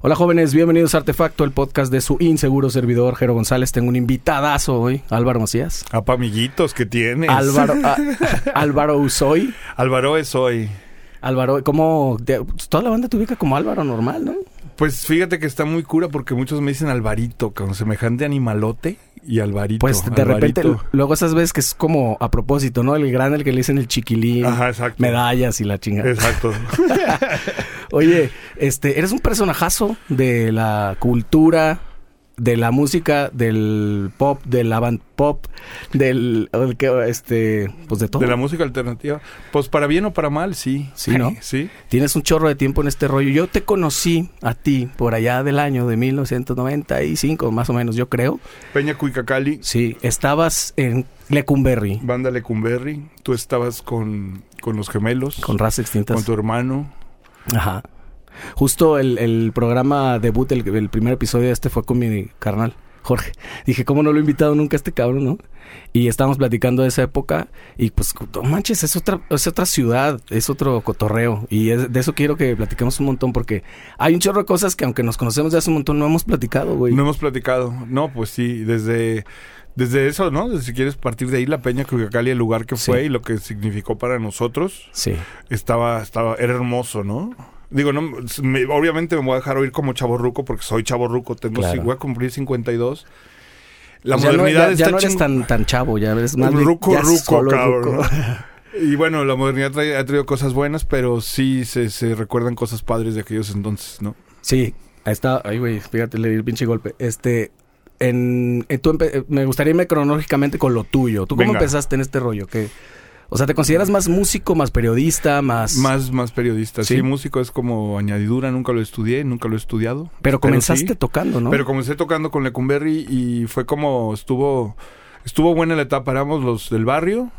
Hola jóvenes, bienvenidos a Artefacto, el podcast de su inseguro servidor Jero González. Tengo un invitadazo hoy, Álvaro Macías. Apa amiguitos que tienes. Álvaro, a- Álvaro Usoy. Álvaro es hoy. Álvaro, ¿cómo? te- toda la banda te ubica como Álvaro normal, ¿no? Pues fíjate que está muy cura porque muchos me dicen Alvarito, con semejante animalote y Alvarito. Pues de Alvarito. repente, luego esas veces que es como a propósito, ¿no? El gran, el que le dicen el chiquilín, Ajá, exacto. medallas y la chingada. Exacto. Oye, este, eres un personajazo de la cultura, de la música, del pop, del avant pop, del, el que, este, pues de todo. De la música alternativa. Pues para bien o para mal, sí. Sí, ¿no? Sí. Tienes un chorro de tiempo en este rollo. Yo te conocí a ti por allá del año de 1995, más o menos, yo creo. Peña Cuicacali, Sí, estabas en Lecumberri Banda Lecumberri. Tú estabas con, con los gemelos. con Raza Extintas. con tu hermano. Ajá. Justo el, el programa debut, el, primer episodio de este fue con mi carnal, Jorge. Dije, ¿cómo no lo he invitado nunca a este cabrón, no? Y estábamos platicando de esa época y pues, no manches, es otra, es otra ciudad, es otro cotorreo. Y es- de eso quiero que platiquemos un montón porque hay un chorro de cosas que aunque nos conocemos de hace un montón no hemos platicado, güey. No hemos platicado. No, pues sí, desde, desde eso, ¿no? Desde, si quieres partir de ahí, la Peña Cuicacali, el lugar que Sí. fue y lo que significó para nosotros. Sí. estaba, estaba, era hermoso, ¿no? Digo, no, me- obviamente me voy a dejar oír como chaborruco porque soy chaborruco, tengo Claro. sí, voy a cumplir 52. La Pues no- modernidad ya, ya está no eres tan, tan chavo, ya eres más ruco, ya ruco, cabrón. ruco. Y bueno, la modernidad trae- ha traído cosas buenas, pero sí se, se recuerdan cosas padres de aquellos entonces, ¿no? Sí, ahí está. Ay, güey, fíjate, le di el pinche golpe. Este, en, eh, tú eh, me gustaría irme cronológicamente con lo tuyo. ¿Tú cómo Venga. empezaste en este rollo? ¿Qué? O sea, ¿te consideras más músico, más periodista, más...? Más, más periodista. Sí. Sí. músico es como añadidura, nunca lo estudié, nunca lo he estudiado. Pero comenzaste sí. tocando, ¿no? Pero comencé tocando con Lecumberri y fue como estuvo estuvo buena la etapa. Éramos los del barrio,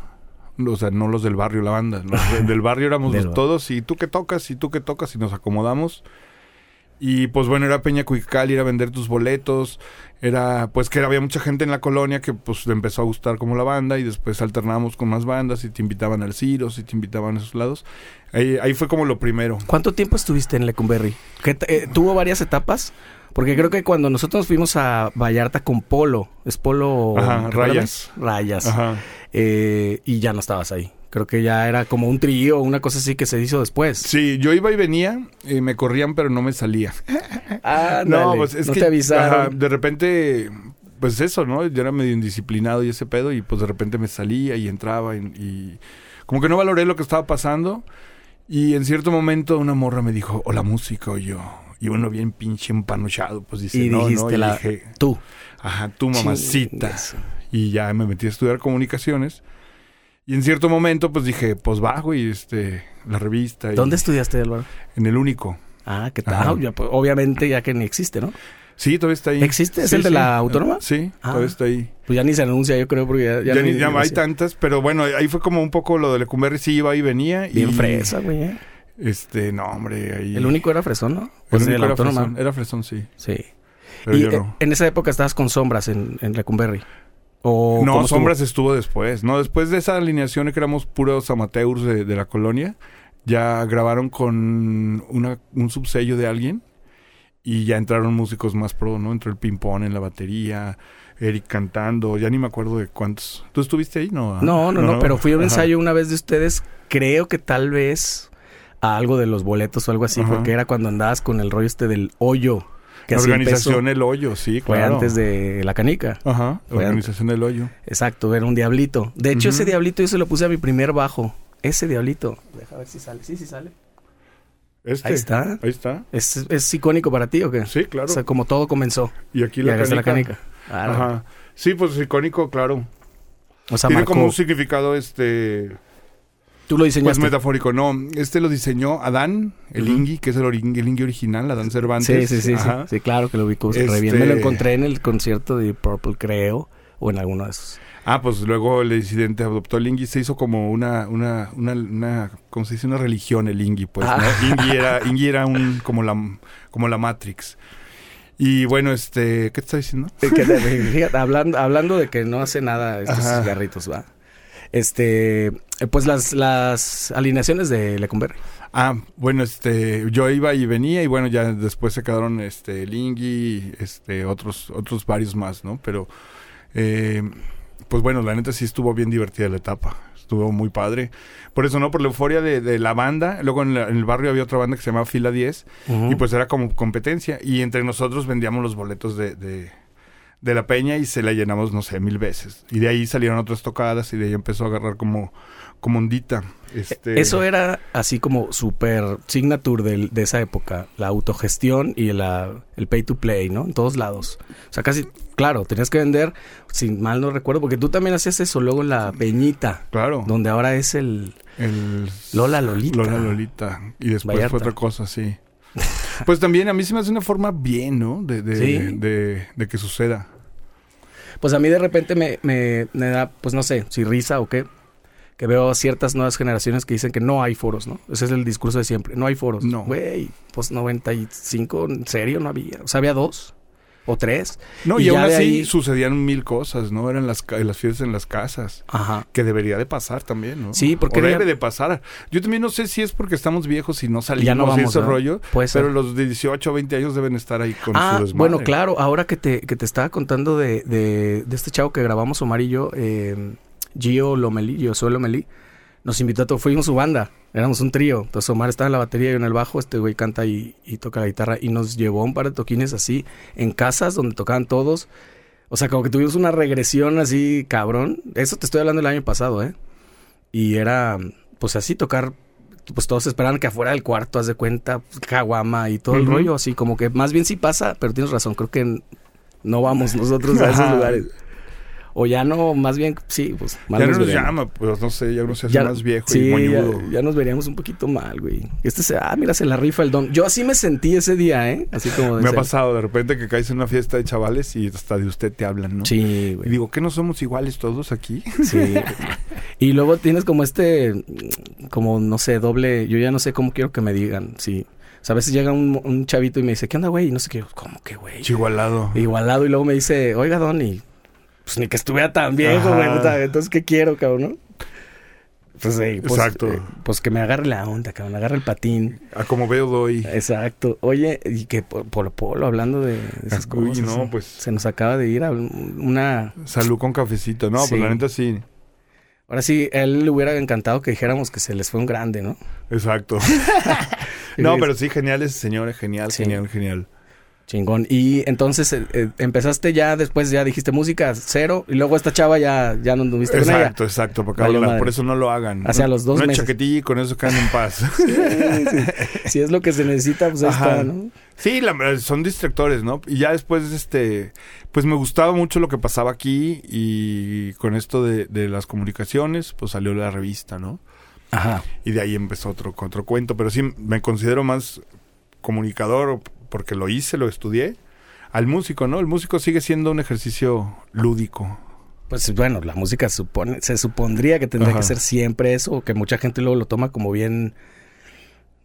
o sea, no los del barrio, la banda. Los de- del barrio éramos los todos y tú que tocas y tú que tocas y nos acomodamos. Y pues bueno, era Peña Cuical, ir a vender tus boletos. Era pues que había mucha gente en la colonia que pues le empezó a gustar como la banda y después alternábamos con más bandas y te invitaban al Ciros y te invitaban a esos lados. Ahí, ahí fue como lo primero. ¿Cuánto tiempo estuviste en Lecumberri? ¿Qué eh, ¿Tuvo varias etapas? Porque creo que cuando nosotros fuimos a Vallarta con Polo, es Polo... Rayas. Rayas. Ajá. Eh, y ya no estabas ahí. Creo que ya era como un trío, una cosa así que se hizo después. Sí, yo iba y venía, y me corrían pero no me salía. no, pues es no que te avisaron. ajá, de repente, pues eso, ¿no? Yo era medio indisciplinado y ese pedo, y pues de repente me salía y entraba y, y como que no valoré lo que estaba pasando. Y en cierto momento una morra me dijo, o la música o yo. Y uno bien pinche empanochado, pues dice, y no, dijiste no. Y la... dije, Tú. ajá, tu mamacita. Y ya me metí a estudiar comunicaciones. Y en cierto momento, pues dije, pues bajo y este, la revista. y- ¿Dónde estudiaste, Álvaro? En el único. Ah, ¿qué tal? Ya, pues, obviamente ya que ni existe, ¿no? Sí, todavía está ahí. ¿Existe? ¿Es Sí, el de la autónoma? Sí, Ah. todavía está ahí. Pues ya ni se anuncia, yo creo, porque ya... Ya, ya ni- ya hay tantas, pero bueno, ahí fue como un poco lo de Lecumberri, sí iba y venía. Y, Bien fresa, güey. ¿eh? Este, no, hombre, ahí. El único era fresón, ¿no? el de único la era autónoma. fresón. Era fresón, sí. Sí. Pero y yo no. en esa época estabas con sombras en, en Lecumberri. O No. Sombras estuvo después. No, después de esa alineación que éramos puros amateurs de, de la colonia, ya grabaron con una, un subsello de alguien y ya entraron músicos más pro, ¿no? Entró el ping-pong en la batería, Eric cantando, ya ni me acuerdo de cuántos. ¿Tú estuviste ahí? No, No, no, no, pero fui a un ensayo una vez de ustedes. Creo que tal vez a algo de los boletos o algo así, Ajá. porque era cuando andabas con el rollo este del hoyo. Que La así organización empezó. El Hoyo, sí, Fue claro. antes de la canica. Ajá, Fue Organización El Hoyo. Exacto, era un diablito. De hecho, ese diablito yo se lo puse a mi primer bajo. Ese diablito. Deja ver si sale. Sí, sí sale. Este. Ahí está. Ahí está. ¿Es, es icónico para ti o qué? Sí, claro. O sea, como todo comenzó. y aquí Y la agarraste canica. la canica. Ajá. Sí, pues icónico, claro. O sea, Tiene marcó. como un significado este Tú lo pues diseñaste. metafórico, no, este lo diseñó Adán, el Ujú. Ingui, que es el, el Ingui original, Adán Cervantes. sí, sí, sí. Sí, claro que lo ubico re bien. Me lo Este- encontré en el concierto de Purple, creo. O en alguno de esos. Ah, pues luego el disidente adoptó el Ingui, se hizo como una, una, una, una, ¿cómo se dice? Una religión el Ingui, pues, Ah. ¿no? Ingui era, Ingui era un, como la, como la Matrix. Y bueno, este, ¿qué te está diciendo? Eh, que- fíjate, hablando, hablando de que no hace nada estos Ajá. cigarritos, ¿va? Este, eh, pues las, las alineaciones de Lecumberri. Ah, bueno, este, yo iba y venía y bueno, ya después se quedaron este Lingui, este, otros, otros varios más, ¿no? Pero, eh, pues bueno, la neta sí estuvo bien divertida la etapa. Estuvo muy padre. Por eso, ¿no? Por la euforia de, de la banda. Luego en, la- en el barrio había otra banda que se llamaba Fila 10. Y pues era como competencia. Y entre nosotros vendíamos los boletos de, de, de la peña y se la llenamos, no sé, mil veces. Y de ahí salieron otras tocadas y de ahí empezó a agarrar como, como ondita. Este, Eso era así como super signature del- de, esa época, la autogestión y la, el pay to play, ¿no? En todos lados. O sea, casi, claro, tenías que vender, si mal no recuerdo, porque tú también hacías eso luego la Peñita, Claro. donde ahora es el El Lola Lolita. Lola Lolita. Y después Vallarta. fue otra cosa, sí. Pues también a mí se me hace una forma bien, ¿no? De, de, Sí. de, de que suceda. Pues a mí de repente me, me, me da, pues no sé, si risa o qué, que veo ciertas nuevas generaciones que dicen que no hay foros, ¿no? Ese es el discurso de siempre, no hay foros. No. Güey, pues 95, ¿en serio no había? O sea, había dos o tres. No, Y aún de así ahí- sucedían mil cosas, ¿no? Eran las, las fiestas en las casas. Ajá. Que debería de pasar también, ¿no? Sí, porque O debe de pasar. Yo también no sé si es porque estamos viejos y no salimos Ya no y vamos, ese ¿no? rollo. Puede ser. Pero los de 18 o 20 años deben estar ahí con Ah, su desmadre. bueno, claro, ahora que te, que te estaba contando de, de, de este chavo que grabamos Omar y yo, eh, Gio Lomelí, Josué Lomelí, nos invitó a todo, fuimos su banda, éramos un trío, entonces Omar estaba en la batería y yo en el bajo, este güey canta y, y toca la guitarra y nos llevó un par de toquines así, en casas donde tocaban todos, o sea, como que tuvimos una regresión así, cabrón, eso te estoy hablando el año pasado, ¿eh? Y era, pues así, tocar pues todos esperaban que afuera del cuarto, haz de cuenta, pues, caguama y todo el rollo, así como que más bien sí pasa, pero tienes razón, creo que no vamos nosotros a esos lugares. O ya no, más bien, sí, pues mal Ya no nos llama, pues no sé, ya no se hace Ya- más viejo sí, y ya, moñudo. ya nos veríamos un poquito mal, güey. Este se, ah, mira, se la rifa el don. Yo así me sentí ese día, ¿eh? Así como de Me ha pasado de repente que caes en una fiesta de chavales y hasta de usted te hablan, ¿no? Sí, Y güey. digo, ¿qué no somos iguales todos aquí? Sí. y luego tienes como este, como no sé, doble. Yo ya no sé cómo quiero que me digan. Sí. O sea, a veces llega un, un chavito y me dice, ¿qué onda, güey? Y no sé qué. ¿Cómo que, güey? Chigualado. Igualado. Y luego me dice, oiga, Don, y pues ni que estuviera tan viejo, güey. Entonces, ¿qué quiero, cabrón? no? Pues, sí, pues, Exacto. eh, pues que me agarre la onda, cabrón. Agarre el patín. A como veo doy. Exacto. Oye, y que por Polo Polo, hablando de, de esas Uy, cosas. no, pues- Se nos acaba de ir a una... Salud con cafecito. No, Sí. pues la neta sí. Ahora sí, él le hubiera encantado que dijéramos que se les fue un grande, ¿no? Exacto. no, pero sí, genial ese señor, genial, Sí. genial, genial. Chingón. Y entonces eh, eh, empezaste ya, después ya dijiste música cero, y luego esta chava ya, ya no anduviste con ella. Exacto, exacto. Porque Valió por eso no lo hagan. Hacia los dos Una meses. chaquetilla y con eso quedan en paz. Sí, sí. Si es lo que se necesita, pues ahí Ajá. está, ¿no? Sí, la verdad, son distractores, ¿no? Y ya después, este, pues me gustaba mucho lo que pasaba aquí y con esto de, de las comunicaciones, pues salió la revista, ¿no? Ajá. Y de ahí empezó otro, otro cuento, pero sí me considero más comunicador porque lo hice, lo estudié, al músico, ¿no? El músico sigue siendo un ejercicio lúdico. Pues bueno, la música supone, se supondría que tendría Ajá. que ser siempre eso, que mucha gente luego lo toma como bien,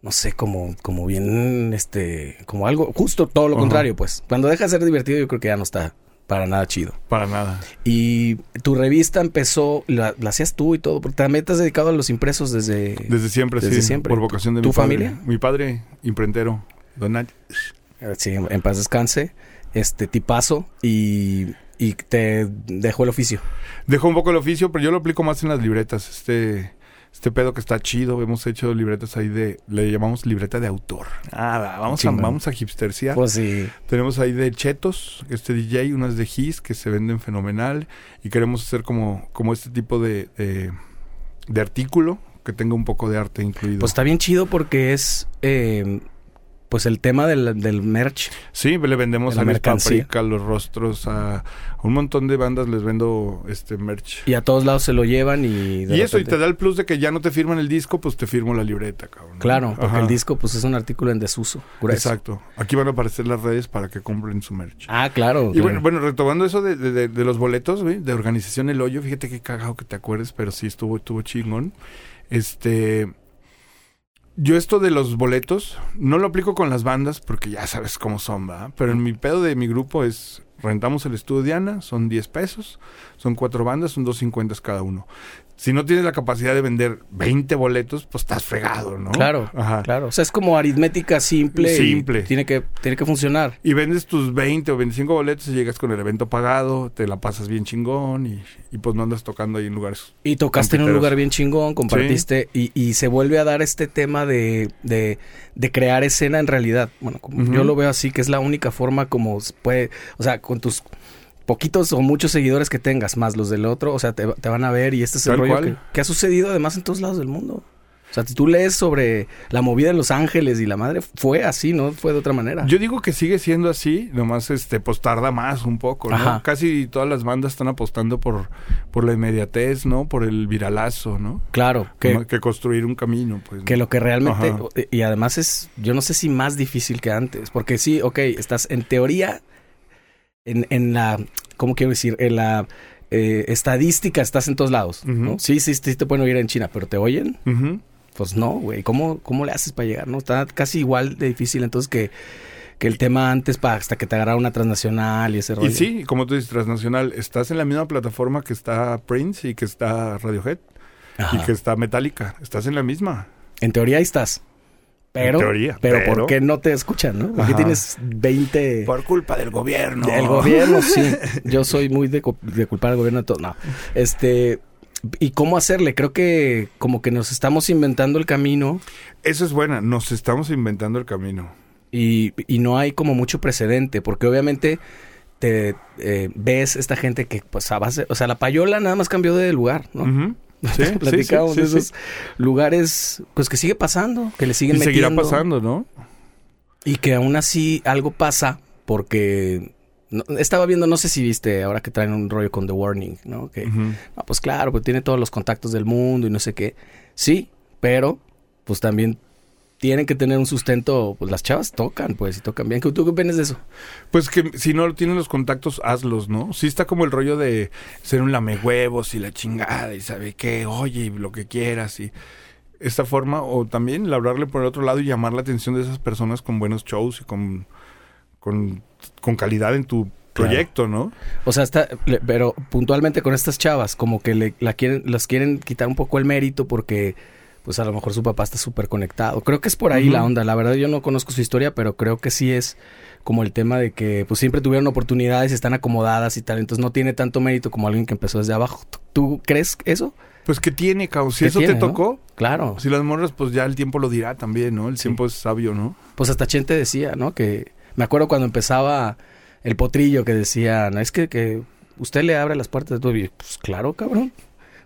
no sé, como, como bien, este, como algo, justo todo lo Ajá. contrario, pues. Cuando deja de ser divertido, yo creo que ya no está para nada chido. Para nada. Y tu revista empezó, la, la hacías tú y todo, porque también te has dedicado a los impresos desde... Desde siempre, Desde sí. siempre. Por vocación de ¿Tu mi padre. familia? Mi padre, imprentero. Don Nach. eh, Sí, en paz descanse, este tipazo, y, y te dejó el oficio. Dejó un poco el oficio, pero yo lo aplico más en las libretas. Este, este pedo que está chido. Hemos hecho libretas ahí de... Le llamamos libreta de autor. Ah, va, vamos, a, vamos a hipsterciar. Pues sí. Tenemos ahí de Chetos, este DJ, unas de His que se venden fenomenal. Y queremos hacer como, como este tipo de, de, de artículo que tenga un poco de arte incluido. Pues está bien chido porque es eh, pues el tema del, del merch. Sí, le vendemos a mis paprika, los rostros, a, un montón de bandas les vendo este merch. Y a todos lados se lo llevan y... de Y eso, y te da el plus de que ya no te firman el disco, pues te firmo la libreta, cabrón. Claro, porque el disco pues es un artículo en desuso. grueso. Exacto. Aquí van a aparecer las redes para que compren su merch. Ah, claro. Y claro. bueno, bueno, retomando eso de, de- de- de los boletos, de organización El Hoyo, fíjate qué cagado que te acuerdes, pero sí estuvo, estuvo chingón. Este. Yo esto de los boletos no lo aplico con las bandas porque ya sabes cómo son, ¿va? Pero en mi pedo de mi grupo es rentamos el estudio Diana, son 10 pesos, son cuatro bandas, son 2.50 cada uno. Si no tienes la capacidad de vender 20 boletos, pues estás fregado, ¿no? Claro, Ajá. claro. O sea, es como aritmética simple. y Simple. tiene que, tiene que funcionar. Y vendes tus 20 o 25 boletos y llegas con el evento pagado, te la pasas bien chingón y, y pues no andas tocando ahí en lugares. Y tocaste en un lugar bien chingón, compartiste y, y se vuelve a dar este tema de, de, de crear escena en realidad. Bueno, como yo lo veo así, que es la única forma como puede, o sea, con tus poquitos o muchos seguidores que tengas, más los del otro, o sea, te, te van a ver y este es el Tal rollo que, que ha sucedido además en todos lados del mundo. O sea, si tú lees sobre la movida en Los Ángeles y la madre, fue así, no fue de otra manera. Yo digo que sigue siendo así, nomás este, pues tarda más un poco, ¿no? Ajá. Casi todas las bandas están apostando por, por la inmediatez, ¿no? Por el viralazo, ¿no? claro, que, que construir un camino, pues. Que lo que realmente... Ajá. Y además es, yo no sé si más difícil que antes, porque sí, ok, estás en teoría, en, en la, ¿cómo quiero decir? En la eh, estadística estás en todos lados, ¿no? Ujú. Sí, sí, sí te pueden oír en China, pero ¿te oyen? Pues no, güey, ¿cómo, ¿cómo le haces para llegar? No, está casi igual de difícil entonces que, que el tema antes para hasta que te agarrara una transnacional y ese rollo. Y sí, como tú dices, transnacional, estás en la misma plataforma que está Prince y que está Radiohead Ajá. y que está Metallica. Estás en la misma. En teoría ahí estás. Pero, En teoría, pero, pero- ¿por qué no te escuchan, no? Porque tienes 20... Por culpa del gobierno. El gobierno, sí. Yo soy muy de, de culpar al gobierno de todo. No. Este. ¿Y cómo hacerle? Creo que como que nos estamos inventando el camino Eso es buena. Nos estamos inventando el camino. y, y no hay como mucho precedente, porque obviamente te eh, ves esta gente que, pues, a base, o sea, la payola nada más cambió de lugar, ¿no? Sí, sí, de esos lugares, pues que sigue pasando, que le siguen Y seguirá metiendo. pasando, ¿no? Y que aún así algo pasa porque no- estaba viendo, no sé si viste ahora que traen un rollo con The Warning, ¿no? Que, ah, pues claro, pues tiene todos los contactos del mundo y no sé qué. Sí, pero pues también tienen que tener un sustento, pues las chavas tocan, pues, y tocan bien. ¿Tú qué opinas de eso? Pues que si no tienes los contactos, hazlos, ¿no? Sí está como el rollo de ser un lamehuevos y la chingada y sabe qué, oye, y lo que quieras y esta forma o también hablarle por el otro lado y llamar la atención de esas personas con buenos shows y con con, con calidad en tu Claro. proyecto, ¿no? O sea, está, pero puntualmente con estas chavas, como que le, la quieren, las quieren quitar un poco el mérito porque, pues a lo mejor su papá está súper conectado. Creo que es por ahí la onda. La verdad yo no conozco su historia, pero creo que sí es como el tema de que pues siempre tuvieron oportunidades están acomodadas y tal. Entonces no tiene tanto mérito como alguien que empezó desde abajo. ¿Tú- ¿Tú crees eso? Pues que tiene, cabrón. Si ¿Qué eso tiene, te no? tocó, Claro. si las morras, pues ya el tiempo lo dirá también, ¿no? El Sí. tiempo es sabio, ¿no? Pues hasta Chente decía, ¿no? Que me acuerdo cuando empezaba el potrillo que decía, no, es que, que usted le abre las puertas de todo. Y, pues claro, cabrón.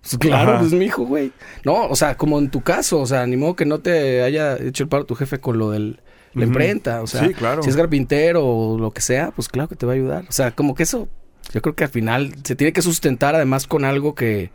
Pues claro, Ajá. pues mi hijo, güey. No, o sea, como en tu caso, o sea, ni modo que no te haya hecho el paro tu jefe con lo del la imprenta. O sea, Sí, claro. si es carpintero o lo que sea, pues claro que te va a ayudar. O sea, como que eso, yo creo que al final se tiene que sustentar además con algo que,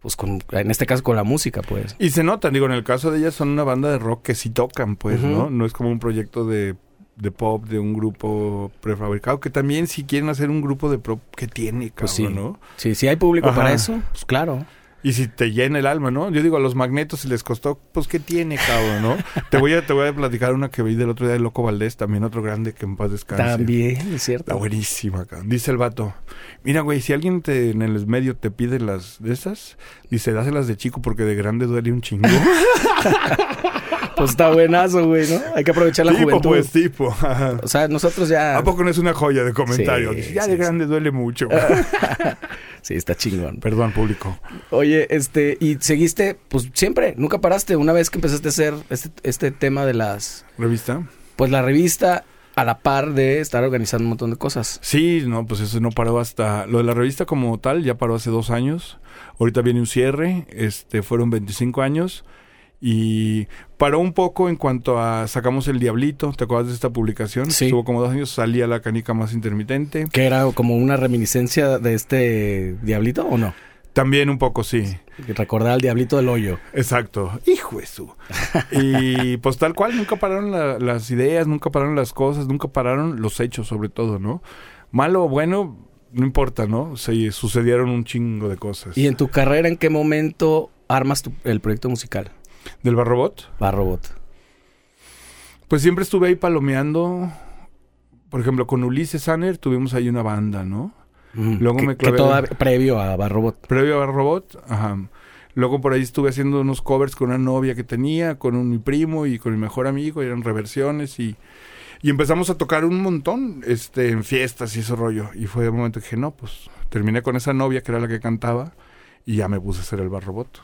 pues con, en este caso con la música, pues. Y se notan, digo, en el caso de ellas son una banda de rock que sí tocan, pues. ¿no? No es como un proyecto de, de pop, de un grupo prefabricado, que también si quieren hacer un grupo de pop, que tiene, cabrón, Pues sí. ¿no? Sí, si hay público Ajá. para eso, pues claro. Y si te llena el alma, ¿no? Yo digo, a los magnetos si les costó, pues ¿qué tiene, cabrón, no? te voy a te voy a platicar una que vi del otro día de Loco Valdés, también otro grande que en paz descanse. También, es Está cierto. buenísima, cabrón. Dice el vato, mira, güey, si alguien te, en el medio te pide las de esas, dice, dáselas de chico porque de grande duele un chingo. Pues está buenazo, güey, ¿no? Hay que aprovechar la tipo, juventud. pues, tipo. O sea, nosotros ya... ¿A poco no es una joya de comentario? Sí, ya sí, de sí. grande duele mucho. Sí, está chingón. Perdón, público. Oye, este, y seguiste, pues siempre, nunca paraste. Una vez que empezaste a hacer este, este tema de las, ¿Revista? pues la revista, a la par de estar organizando un montón de cosas. Sí, no, pues eso no paró hasta... Lo de la revista como tal ya paró hace dos años. Ahorita viene un cierre. Este, fueron 25 años. Y paró un poco en cuanto a... Sacamos El Diablito. ¿Te acuerdas de esta publicación? Sí. Estuvo como dos años. Salía la canica más intermitente. Que era como una reminiscencia de este diablito, ¿o no? También un poco, sí. Recordar al diablito del hoyo. Exacto. Hijo de su. Y pues tal cual, nunca pararon la- las ideas, nunca pararon las cosas, nunca pararon los hechos, sobre todo, ¿no? Malo o bueno, no importa, ¿no? Se sucedieron un chingo de cosas. ¿Y en tu carrera en qué momento armas tu- el proyecto musical? ¿Del Barrobot? Va Robot. Pues siempre estuve ahí palomeando. Por ejemplo, con Ulises Sanner tuvimos ahí una banda, ¿no? Mm, Luego que, me que clavé- toda- previo a Barrobot. Previo a Barrobot, ajá. Luego por ahí estuve haciendo unos covers con una novia que tenía, con un, mi primo y con mi mejor amigo, eran reversiones y, y empezamos a tocar un montón este, en fiestas y ese rollo. Y fue el momento que dije, no, pues terminé con esa novia que era la que cantaba y ya me puse a hacer el bar robot.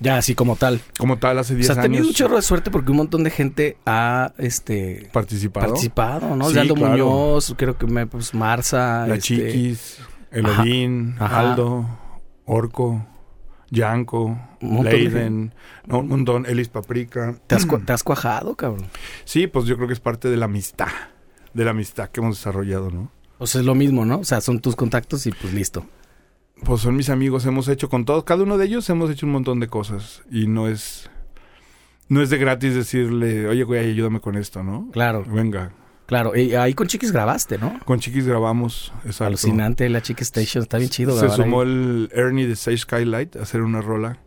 Ya, así como tal. Como tal, hace O 10 sea, has años. tenido un chorro de suerte porque un montón de gente ha este participado. participado, ¿no? Sí, claro. Muñoz, creo que me, pues Marza. La este, Chiquis. Elodín. Aldo, Orco, Yanko, Leiden, no, un montón, Elis Paprika. Te has, te has cuajado, cabrón. Sí, pues yo creo que es parte de la amistad, de la amistad que hemos desarrollado, ¿no? O sea, es lo mismo, ¿no? O sea, son tus contactos y pues listo. Pues son mis amigos, hemos hecho con todos, cada uno de ellos hemos hecho un montón de cosas y no es no es de gratis decirle, oye, güey, ayúdame con esto, ¿no? Claro, Venga, claro. Y ahí con Chiquis grabaste, ¿no? con Chiquis grabamos, exacto. Alucinante la Chiquis Station. Está bien chido Se ahí. sumó el Ernie de Sage Skylight a hacer una rola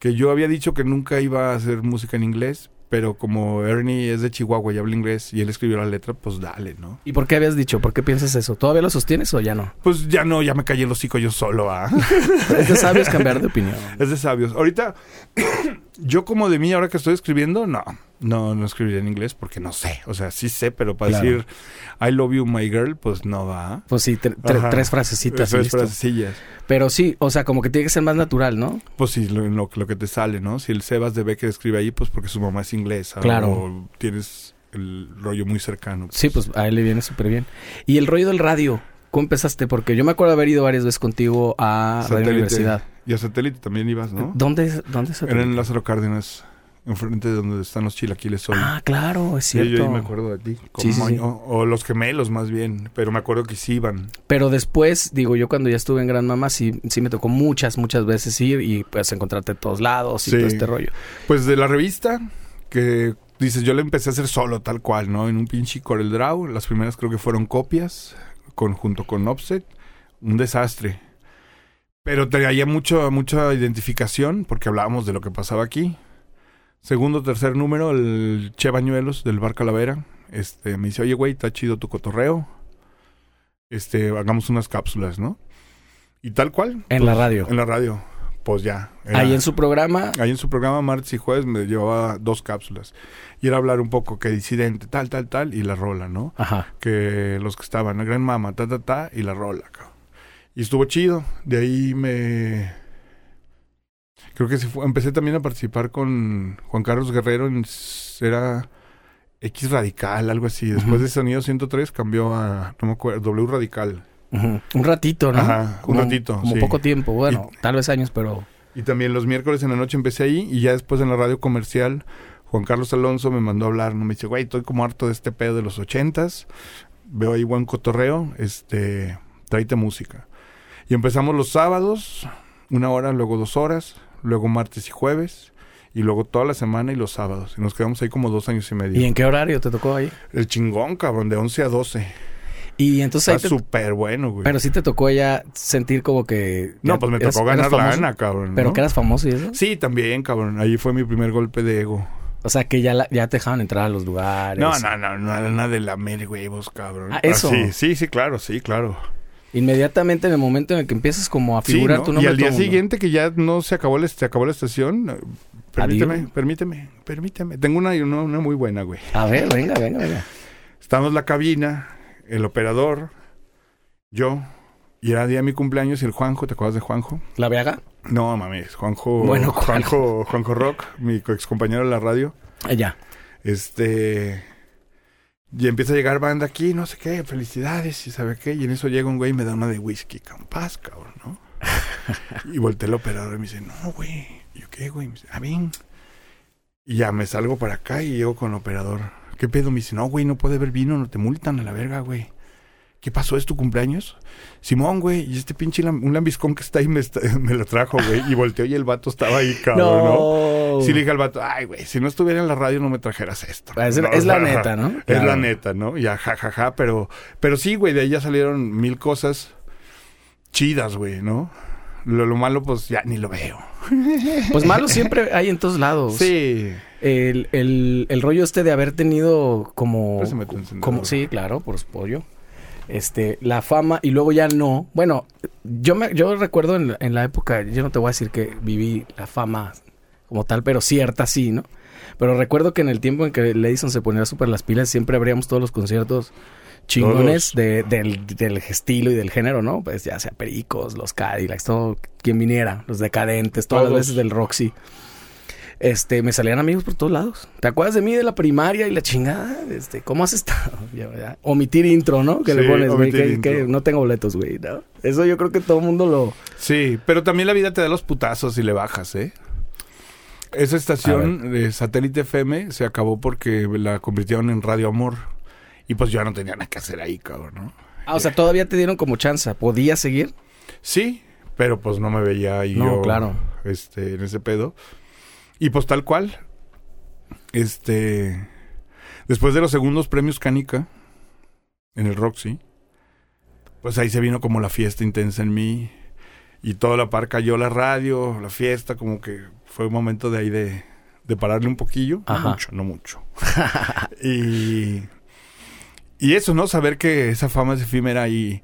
que yo había dicho que nunca iba a hacer música en inglés, pero como Ernie es de Chihuahua y habla inglés y él escribió la letra, pues dale, ¿no? ¿Y por qué habías dicho? ¿Por qué piensas eso? ¿Todavía lo sostienes o ya no? Pues ya no, ya me callé el hocico yo solo, ¿ah? Es de sabios cambiar de opinión. es de sabios. Ahorita, yo como de mí ahora que estoy escribiendo, no, no, no escribiré en inglés porque no sé. O sea, sí sé, pero para Claro. decir I love you, my girl, pues no va. Pues sí, tre- tre- Ajá. tres frasecitas Tres frasecillas. Pero sí, o sea, como que tiene que ser más natural, ¿no? Pues sí, lo, lo, lo que te sale, ¿no? Si el Sebas de Becker escribe ahí, pues porque su mamá es inglesa. Claro. O tienes el rollo muy cercano. Sí, pues a él le viene súper bien. Y el rollo del radio, ¿cómo empezaste? Porque yo me acuerdo haber ido varias veces contigo a Radio Satélite. Universidad. Y a satélite también ibas, ¿no? ¿Dónde, dónde se Era en Lázaro Cárdenas, enfrente de donde están los chilaquiles hoy. Ah, claro, es Sí, cierto. yo ahí me acuerdo de ti. Sí, sí, sí. O, o los gemelos más bien, pero me acuerdo que sí iban. Pero después, digo, yo cuando ya estuve en Gran Mamá, sí, sí me tocó muchas, muchas veces ir y pues encontrarte de todos lados y todo este rollo. Pues de la revista, que dices, yo la empecé a hacer solo, tal cual, ¿no? En un pinche Corel Draw. Las primeras creo que fueron copias, con, junto con Offset. Un desastre. Pero traía mucho, mucha identificación, porque hablábamos de lo que pasaba aquí. Segundo, tercer número, el Che Bañuelos del Bar Calavera. Este, me dice, oye, güey, está chido tu cotorreo. Este, hagamos unas cápsulas, ¿no? Y tal cual. En pues, la radio. En la radio. Pues ya. era- Ahí en su programa, Ahí en su programa martes y jueves me llevaba dos cápsulas. Y era hablar un poco que disidente, tal, tal, tal, y la rola, ¿no? ajá, Que los que estaban, la gran mama, ta, ta, ta, y la rola, cabrón. Y estuvo chido. De ahí me... Creo que se fue- empecé también a participar con Juan Carlos Guerrero en... Era X Radical, algo así. Después de Sonido 103 cambió a, no me acuerdo, W Radical. un ratito, ¿no? Ajá, un ratito, Como sí. poco tiempo, bueno, tal vez años, pero... Y también los miércoles en la noche empecé ahí y ya después en la radio comercial Juan Carlos Alonso me mandó a hablar, ¿no? me dice, güey, estoy como harto de este pedo de los ochentas, veo ahí buen cotorreo, este, tráete música. Y empezamos los sábados, una hora, luego dos horas, luego martes y jueves, y luego toda la semana y los sábados. Y nos quedamos ahí como dos años y medio. ¿Y en qué horario te tocó ahí? El chingón, cabrón, de 11 a 12. Y entonces Está te... súper bueno, güey. Pero sí te tocó ya sentir como que... no, pues me eras- tocó ganar famoso. lana, cabrón. Pero ¿no? que eras famoso y eso. Sí, también, cabrón. Ahí fue mi primer golpe de ego. O sea, que ya, la- ya te dejaban entrar a los lugares. No, no, no, no era nada de la mere huevos, cabrón. Ah, eso. sí, sí, sí, claro, sí, claro. Inmediatamente en el momento en el que empiezas como a Sí, figurar ¿no? tu nombre. y al día siguiente que ya no se acabó la, se acabó la estación, eh, permíteme, Adiós. permíteme, permíteme. Tengo una, una, una muy buena, güey. A ver, venga, venga, venga. Estamos en la cabina, el operador, yo, y era día de mi cumpleaños y el Juanjo, ¿te acuerdas de Juanjo? ¿La Viaga? No, mames, Juanjo, Bueno, ¿cuál? Juanjo, Juanjo Rock, mi ex compañero de la radio. Ya. Este. Y empieza a llegar banda aquí, no sé qué, felicidades, y sabe qué. Y en eso llega un güey y me da una de whisky, paz, cabrón, ¿no? y volteé el operador y me dice, no, güey. Y yo, ¿qué, güey? Me dice, ah, bien. Y ya me salgo para acá y llego con el operador. ¿Qué pedo? Me dice, no, güey, no puede haber vino, no te multan a la verga, güey. ¿Qué pasó? ¿Es tu cumpleaños? Simón, güey, y este pinche lam- un lambiscón que está ahí me, está- me lo trajo, güey. Y volteó y el vato estaba ahí, cabrón, ¿no? Sí le dije al vato, ay, güey, si no estuviera en la radio no me trajeras esto. Es, No, es la neta, ¿no? Es Claro. la neta, ¿no? Ya, jajaja, pero, pero sí, güey, de ahí ya salieron mil cosas chidas, güey, ¿no? Lo, lo malo, pues ya ni lo veo. Pues malo siempre hay en todos lados. Sí. El, el, el rollo este de haber tenido como... Sí, claro, por pollo. Este, la fama y luego ya no. Bueno, yo me, yo recuerdo en, en la época, yo no te voy a decir que viví la fama como tal, pero cierta sí, ¿no? Pero recuerdo que en el tiempo en que Edison se ponía súper las pilas, siempre abríamos todos los conciertos chingones de, del, del estilo y del género, ¿no? Pues ya sea Pericos, los Cadillacs, todo quien viniera, los decadentes, todas las veces del Roxy. Este, me salían amigos por todos lados. ¿Te acuerdas de mí de la primaria y la chingada? Este, ¿cómo has estado? Ya. Omitir intro, ¿no? Que le pones, güey, que, no tengo boletos, güey, ¿no? Eso yo creo que todo el mundo lo... Sí, pero también la vida te da los putazos y le bajas, ¿eh? Esa estación de satélite FM se acabó porque la convirtieron en Radio Amor. Y pues yo ya no tenía nada que hacer ahí, cabrón, ¿no? Ah, o sea, todavía te dieron como chance. ¿Podías seguir? Sí, pero pues no me veía ahí No, yo, claro. este, en ese pedo. Y pues tal cual, este, después de los segundos premios Canica, en el Roxy, pues ahí se vino como la fiesta intensa en mí. Y toda la par cayó la radio, la fiesta, como que fue un momento de ahí de, de pararle un poquillo. Ajá. No mucho, no mucho. y, y eso, ¿no? Saber que esa fama es efímera y,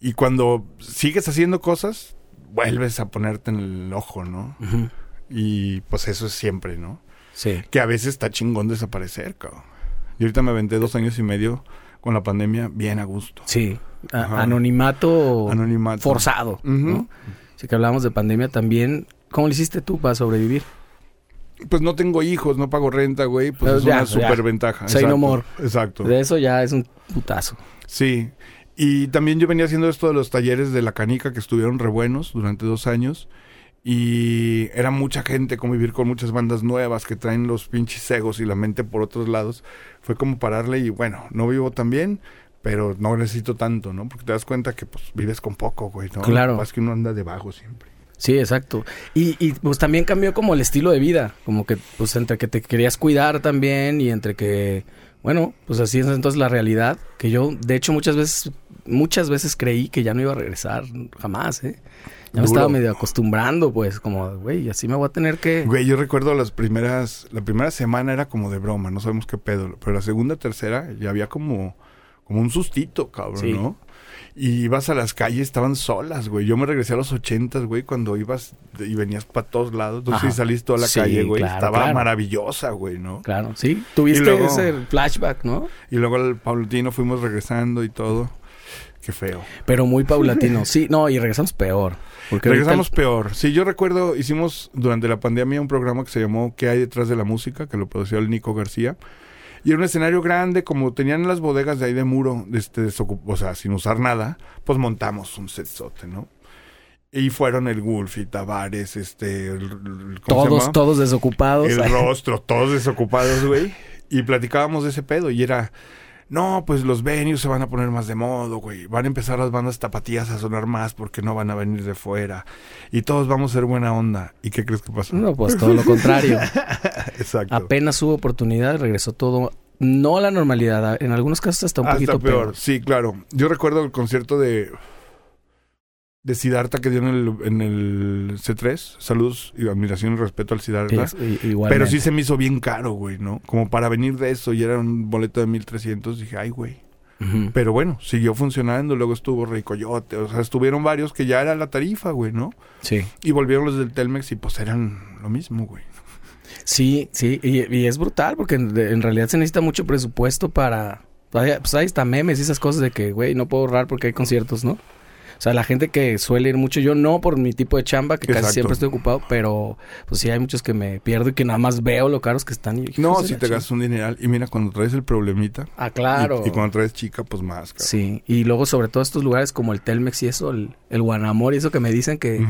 y cuando sigues haciendo cosas, vuelves a ponerte en el ojo, ¿no? Y pues eso es siempre, ¿no? Sí. Que a veces está chingón desaparecer, cabrón. Y ahorita me aventé dos años y medio con la pandemia bien a gusto. Sí. A- anonimato, Anonimato. forzado. ¿no? Así que hablamos de pandemia también. ¿Cómo le hiciste tú para sobrevivir? Pues no tengo hijos, no pago renta, güey. Pues es ya, una ya. super ventaja. Say no more. Exacto. De eso ya es un putazo. Sí. Y también yo venía haciendo esto de los talleres de la canica que estuvieron re buenos durante dos años. Y era mucha gente convivir con muchas bandas nuevas que traen los pinches egos y la mente por otros lados. Fue como pararle y bueno, no vivo tan bien, pero no necesito tanto, ¿no? Porque te das cuenta que pues vives con poco, güey, ¿no? Claro. Más que uno anda debajo siempre. Sí, exacto. Y, y pues también cambió como el estilo de vida. Como que, pues entre que te querías cuidar también y entre que, bueno, pues así es entonces la realidad. Que yo, de hecho, muchas veces, muchas veces creí que ya no iba a regresar jamás, ¿eh? Ya me Duro. estaba medio acostumbrando, pues, como, güey, así me voy a tener que... Güey, yo recuerdo las primeras, la primera semana era como de broma, no sabemos qué pedo, pero la segunda, tercera ya había como, como un sustito, cabrón, Sí. ¿no? Y ibas a las calles, estaban solas, güey. Yo me regresé a los ochentas, güey, cuando ibas y venías para todos lados. Entonces Ajá. saliste toda la Sí, calle, güey. claro, Estaba claro. maravillosa, güey, ¿no? Claro, sí. Tuviste luego- ese flashback, ¿no? Y luego al paulatino fuimos regresando y todo. Qué feo. Pero muy paulatino. Sí, no, y regresamos peor. Porque Regresamos peor. Sí, yo recuerdo, hicimos durante la pandemia un programa que se llamó ¿Qué hay detrás de la música? Que lo produció el Nico García. Y era un escenario grande, como tenían las bodegas de ahí de muro, este, desocup- o sea, sin usar nada, pues montamos un setzote, ¿no? Y fueron el Wolf y Tavares, este, el- el- ¿cómo se todos, todos desocupados. el rostro, todos desocupados, güey. Y platicábamos de ese pedo y era, no, pues los venues se van a poner más de modo, güey. Van a empezar las bandas tapatías a sonar más porque no van a venir de fuera. Y todos vamos a ser buena onda. ¿Y qué crees que pasó? No, pues todo lo contrario. Exacto. Apenas hubo oportunidad, regresó todo, no a la normalidad, en algunos casos hasta un Hasta poquito peor. peor. Sí, claro. Yo recuerdo el concierto de de Siddhartha que dio en el, en el C3. Saludos y admiración y respeto al Siddhartha. Sí. Pero sí se me hizo bien caro, güey, ¿no? Como para venir de eso y era un boleto de 1300, dije, ay, güey. Pero bueno, siguió funcionando, luego estuvo Rey Coyote, o sea, estuvieron varios que ya era la tarifa, güey, ¿no? Sí, Y volvieron los del Telmex y pues eran lo mismo, güey. sí, sí, y, y es brutal porque en, en realidad se necesita mucho presupuesto para... Pues ahí está memes y esas cosas de que, güey, no puedo ahorrar porque hay conciertos, ¿no? O sea, la gente que suele ir mucho, yo no por mi tipo de chamba, que casi siempre estoy ocupado, pero pues sí hay muchos que me pierdo y que nada más veo lo caros que están. Y, No, si te gastas un dineral. Y mira, cuando traes el problemita. Ah, claro. Y, y cuando traes chica, pues más, cabrón. Sí, y luego sobre todo estos lugares como el Telmex y eso, el, el Guanamor y eso que me dicen que,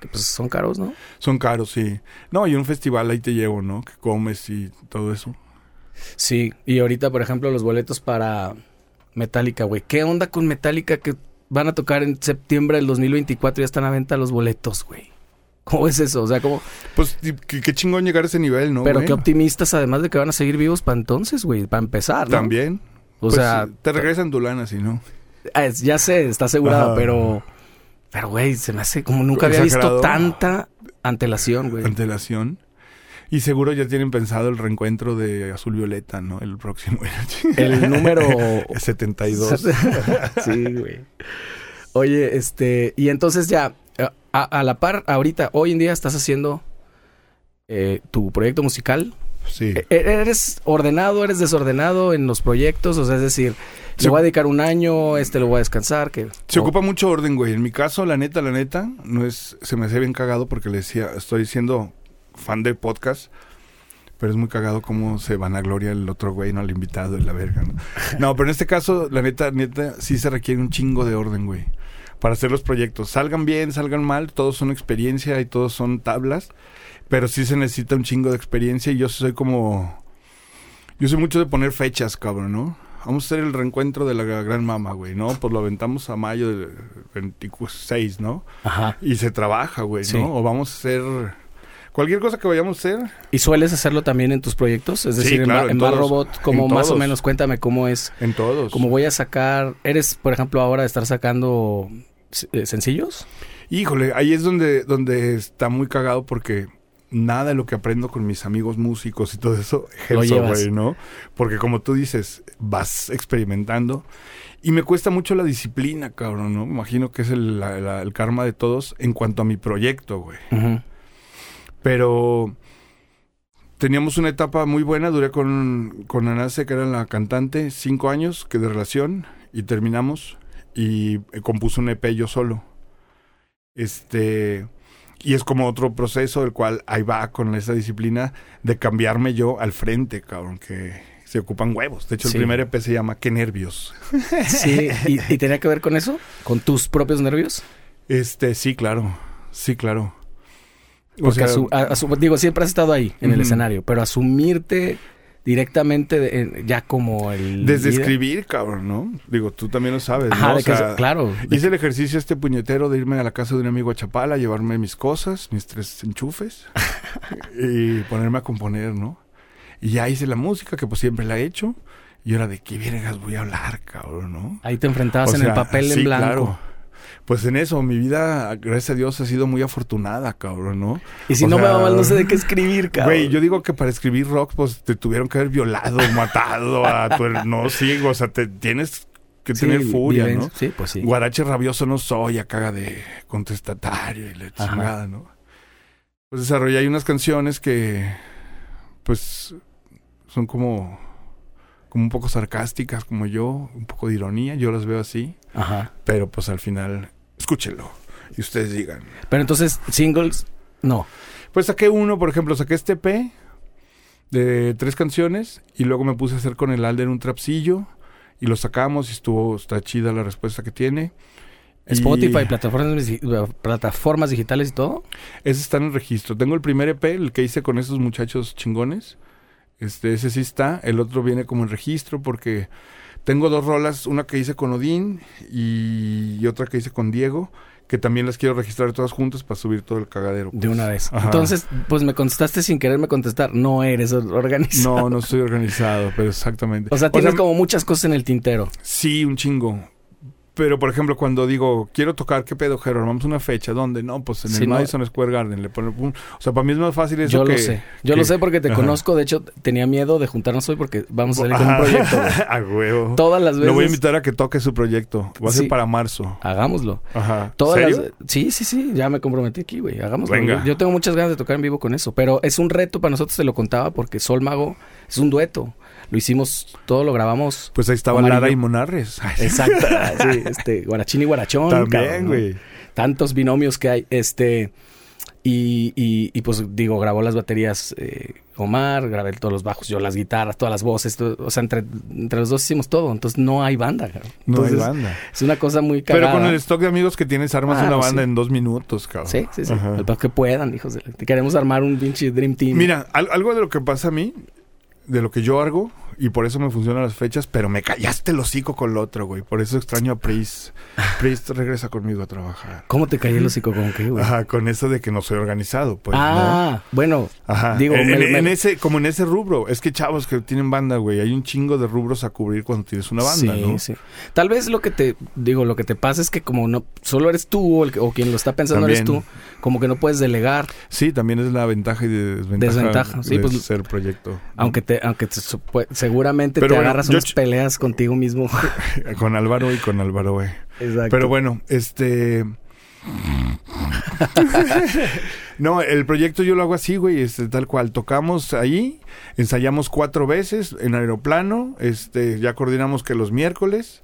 que, pues son caros, ¿no? Son caros, sí. No, y un festival ahí te llevo, ¿no? Que comes y todo eso. Sí, y ahorita, por ejemplo, los boletos para Metallica, güey. ¿Qué onda con Metallica que van a tocar en septiembre del 2024 y ya están a venta los boletos, güey? ¿Cómo es eso? O sea, como... Pues qué, qué chingón llegar a ese nivel, ¿no? pero qué optimistas, además de que van a seguir vivos para entonces, güey, para empezar, ¿no? También. O Pues, sea, te regresan tu lana, si no. ah, es- ya sé, está asegurado, Ajá. pero... Pero, güey, se me hace como nunca había Exagerado. visto tanta antelación, güey. Antelación. Y seguro ya tienen pensado el reencuentro de Azul Violeta, ¿no? El próximo. El número 72. sí, güey. Oye, este, y entonces ya, a, a la par, ahorita, hoy en día estás haciendo eh, tu proyecto musical. Sí. E- ¿Eres ordenado, eres desordenado en los proyectos? O sea, es decir, Se- le voy a dedicar un año, este lo voy a descansar. que Se ocupa mucho orden, güey. En mi caso, la neta, la neta, no es, se me hace bien cagado porque le decía, estoy siendo fan de podcast, pero es muy cagado cómo se van a gloria el otro güey, no al invitado y la verga, ¿no? No, pero en este caso, la neta, neta, sí se requiere un chingo de orden, güey. Para hacer los proyectos. Salgan bien, salgan mal, todos son experiencia y todos son tablas. Pero sí se necesita un chingo de experiencia y yo soy como... Yo soy mucho de poner fechas, cabrón, ¿no? Vamos a hacer el reencuentro de la gran mama, güey, ¿no? Pues lo aventamos a mayo del 26, ¿no? Ajá. Y se trabaja, güey, Sí. ¿no? O vamos a hacer... Cualquier cosa que vayamos a hacer. ¿Y sueles hacerlo también en tus proyectos? Es decir, en claro, en en, Bad todos. Robot, como más o menos, cuéntame cómo es. En todos. Como voy a sacar, ¿eres, por ejemplo, ahora de estar sacando eh, sencillos? Híjole, ahí es donde, donde está muy cagado porque nada de lo que aprendo con mis amigos músicos y todo eso ejerzo, güey, ¿no? Porque como tú dices, vas experimentando. Y me cuesta mucho la disciplina, cabrón, ¿no? Imagino que es el, la- la- el karma de todos en cuanto a mi proyecto, güey. Ujú. Pero teníamos una etapa muy buena. Duré con, con Anase, que era la cantante, cinco años que de relación. Y terminamos. Y compuse un EP yo solo. Este. Y es como otro proceso, el cual ahí va con esa disciplina de cambiarme yo al frente, cabrón, que se ocupan huevos. De hecho, Sí. el primer EP se llama Qué nervios. Sí, ¿Y, y tenía que ver con eso? ¿Con tus propios nervios? Este, sí, claro. Sí, claro. O Porque sea, asu- a- asu- digo, siempre has estado ahí, en el escenario, pero asumirte directamente de- ya como el... desde líder. escribir, cabrón, ¿no? Digo, tú también lo sabes, Ajá, ¿no? O sea, claro. Hice el ejercicio este puñetero de irme a la casa de un amigo a Chapala, llevarme mis cosas, mis tres enchufes y ponerme a componer, ¿no? Y ya hice la música, que pues siempre la he hecho. Y ahora de qué vergas voy a hablar, cabrón, ¿no? ahí te enfrentabas O en sea, el papel sí, en blanco. claro. Pues en eso, mi vida, gracias a Dios, ha sido muy afortunada, cabrón, ¿no? Y si O no me va mal, no sé de qué escribir, cabrón. Güey, yo digo que para escribir rock, pues te tuvieron que haber violado, matado a tu... No, sí, o sea, te tienes que Sí, tener furia, viven- ¿no? Sí, pues sí. Guarache rabioso no soy, acá de contestatario y la chingada, ¿no? Pues desarrollé ahí unas canciones que, pues, son como, como un poco sarcásticas, como yo, un poco de ironía, yo las veo así, Ajá. pero pues al final, escúchenlo y ustedes digan. Pero entonces, singles, no. Pues saqué uno, por ejemplo, saqué este P de tres canciones y luego me puse a hacer con el Alder un trapsillo y lo sacamos y estuvo, está chida la respuesta que tiene. Y- Spotify, plataformas, plataformas digitales y todo. Ese está en el registro. Tengo el primer EP, el que hice con esos muchachos chingones. Este, ese sí está. El otro viene como en registro porque tengo dos rolas, una que hice con Odín y, y otra que hice con Diego, que también las quiero registrar todas juntas para subir todo el cagadero. De una vez. Ajá. Entonces, pues me contestaste sin quererme contestar. No eres organizado. No, no estoy organizado, pero exactamente. O sea, tienes como muchas cosas en el tintero. Sí, un chingo. Pero, por ejemplo, cuando digo, quiero tocar, ¿qué pedo, Gerard? Vamos a una fecha. ¿Dónde? No, pues en Sí, el no. Madison Square Garden. Le pone, pum. O sea, para mí es más fácil eso Yo que... lo sé. Yo que- lo sé porque te Ajá. conozco. De hecho, tenía miedo de juntarnos hoy porque vamos a salir con un proyecto. a huevo. Todas las veces. Lo voy a invitar a que toque su proyecto. Va a ser para marzo. Hagámoslo. Ajá. Todas ¿Serio? las- Sí, sí, sí. Ya me comprometí aquí, güey. Hagámoslo. Venga. Yo, yo tengo muchas ganas de tocar en vivo con eso. Pero es un reto para nosotros, te lo contaba, porque Sol Mago es un dueto. Lo hicimos, todo lo grabamos. Pues ahí estaba. Lara y Monarres. Ay, Exacto. sí, este, Guarachín y Guarachón. También, güey. tantos binomios que hay. Este. Y, y, y, pues digo, grabó las baterías eh, Omar, grabé todos los bajos, yo las guitarras, todas las voces, todo- o sea, entre, entre los dos hicimos todo, entonces no hay banda, cabrón. No hay banda. Es una cosa muy Pero cagada. con el stock de amigos que tienes, armas Ah, una no, banda sí. en dos minutos, cabrón. Sí, sí, sí. El que puedan, hijos de... Queremos armar un pinche Dream Team. Mira, al- algo de lo que pasa a mí, de lo que yo hago, Y por eso me funcionan las fechas, pero me callaste el hocico con lo otro, güey. Por eso extraño a Priest. Priest regresa conmigo a trabajar. ¿Cómo te cayó el hocico con qué, güey? Ajá, con eso de que no soy organizado, pues. ah, bueno. Ajá. Digo, en, me- en- me- en ese, como en ese rubro. Es que chavos que tienen banda, güey. Hay un chingo de rubros a cubrir cuando tienes una banda, sí, ¿no? sí. Tal vez lo que te digo, lo que te pasa es que como no solo eres tú o, el o quien lo está pensando eres tú, como que no puedes delegar, Sí, también es la ventaja y desventaja, Desventaja, sí, de pues, ser proyecto. aunque te aunque te supu- seguramente Pero te bueno, agarras yo unas peleas contigo mismo. Con Álvaro y con Álvaro, güey. Exacto. Pero bueno, este... no, el proyecto yo lo hago así, güey, este, tal cual. Tocamos ahí, ensayamos cuatro veces en aeroplano, este, ya coordinamos que los miércoles,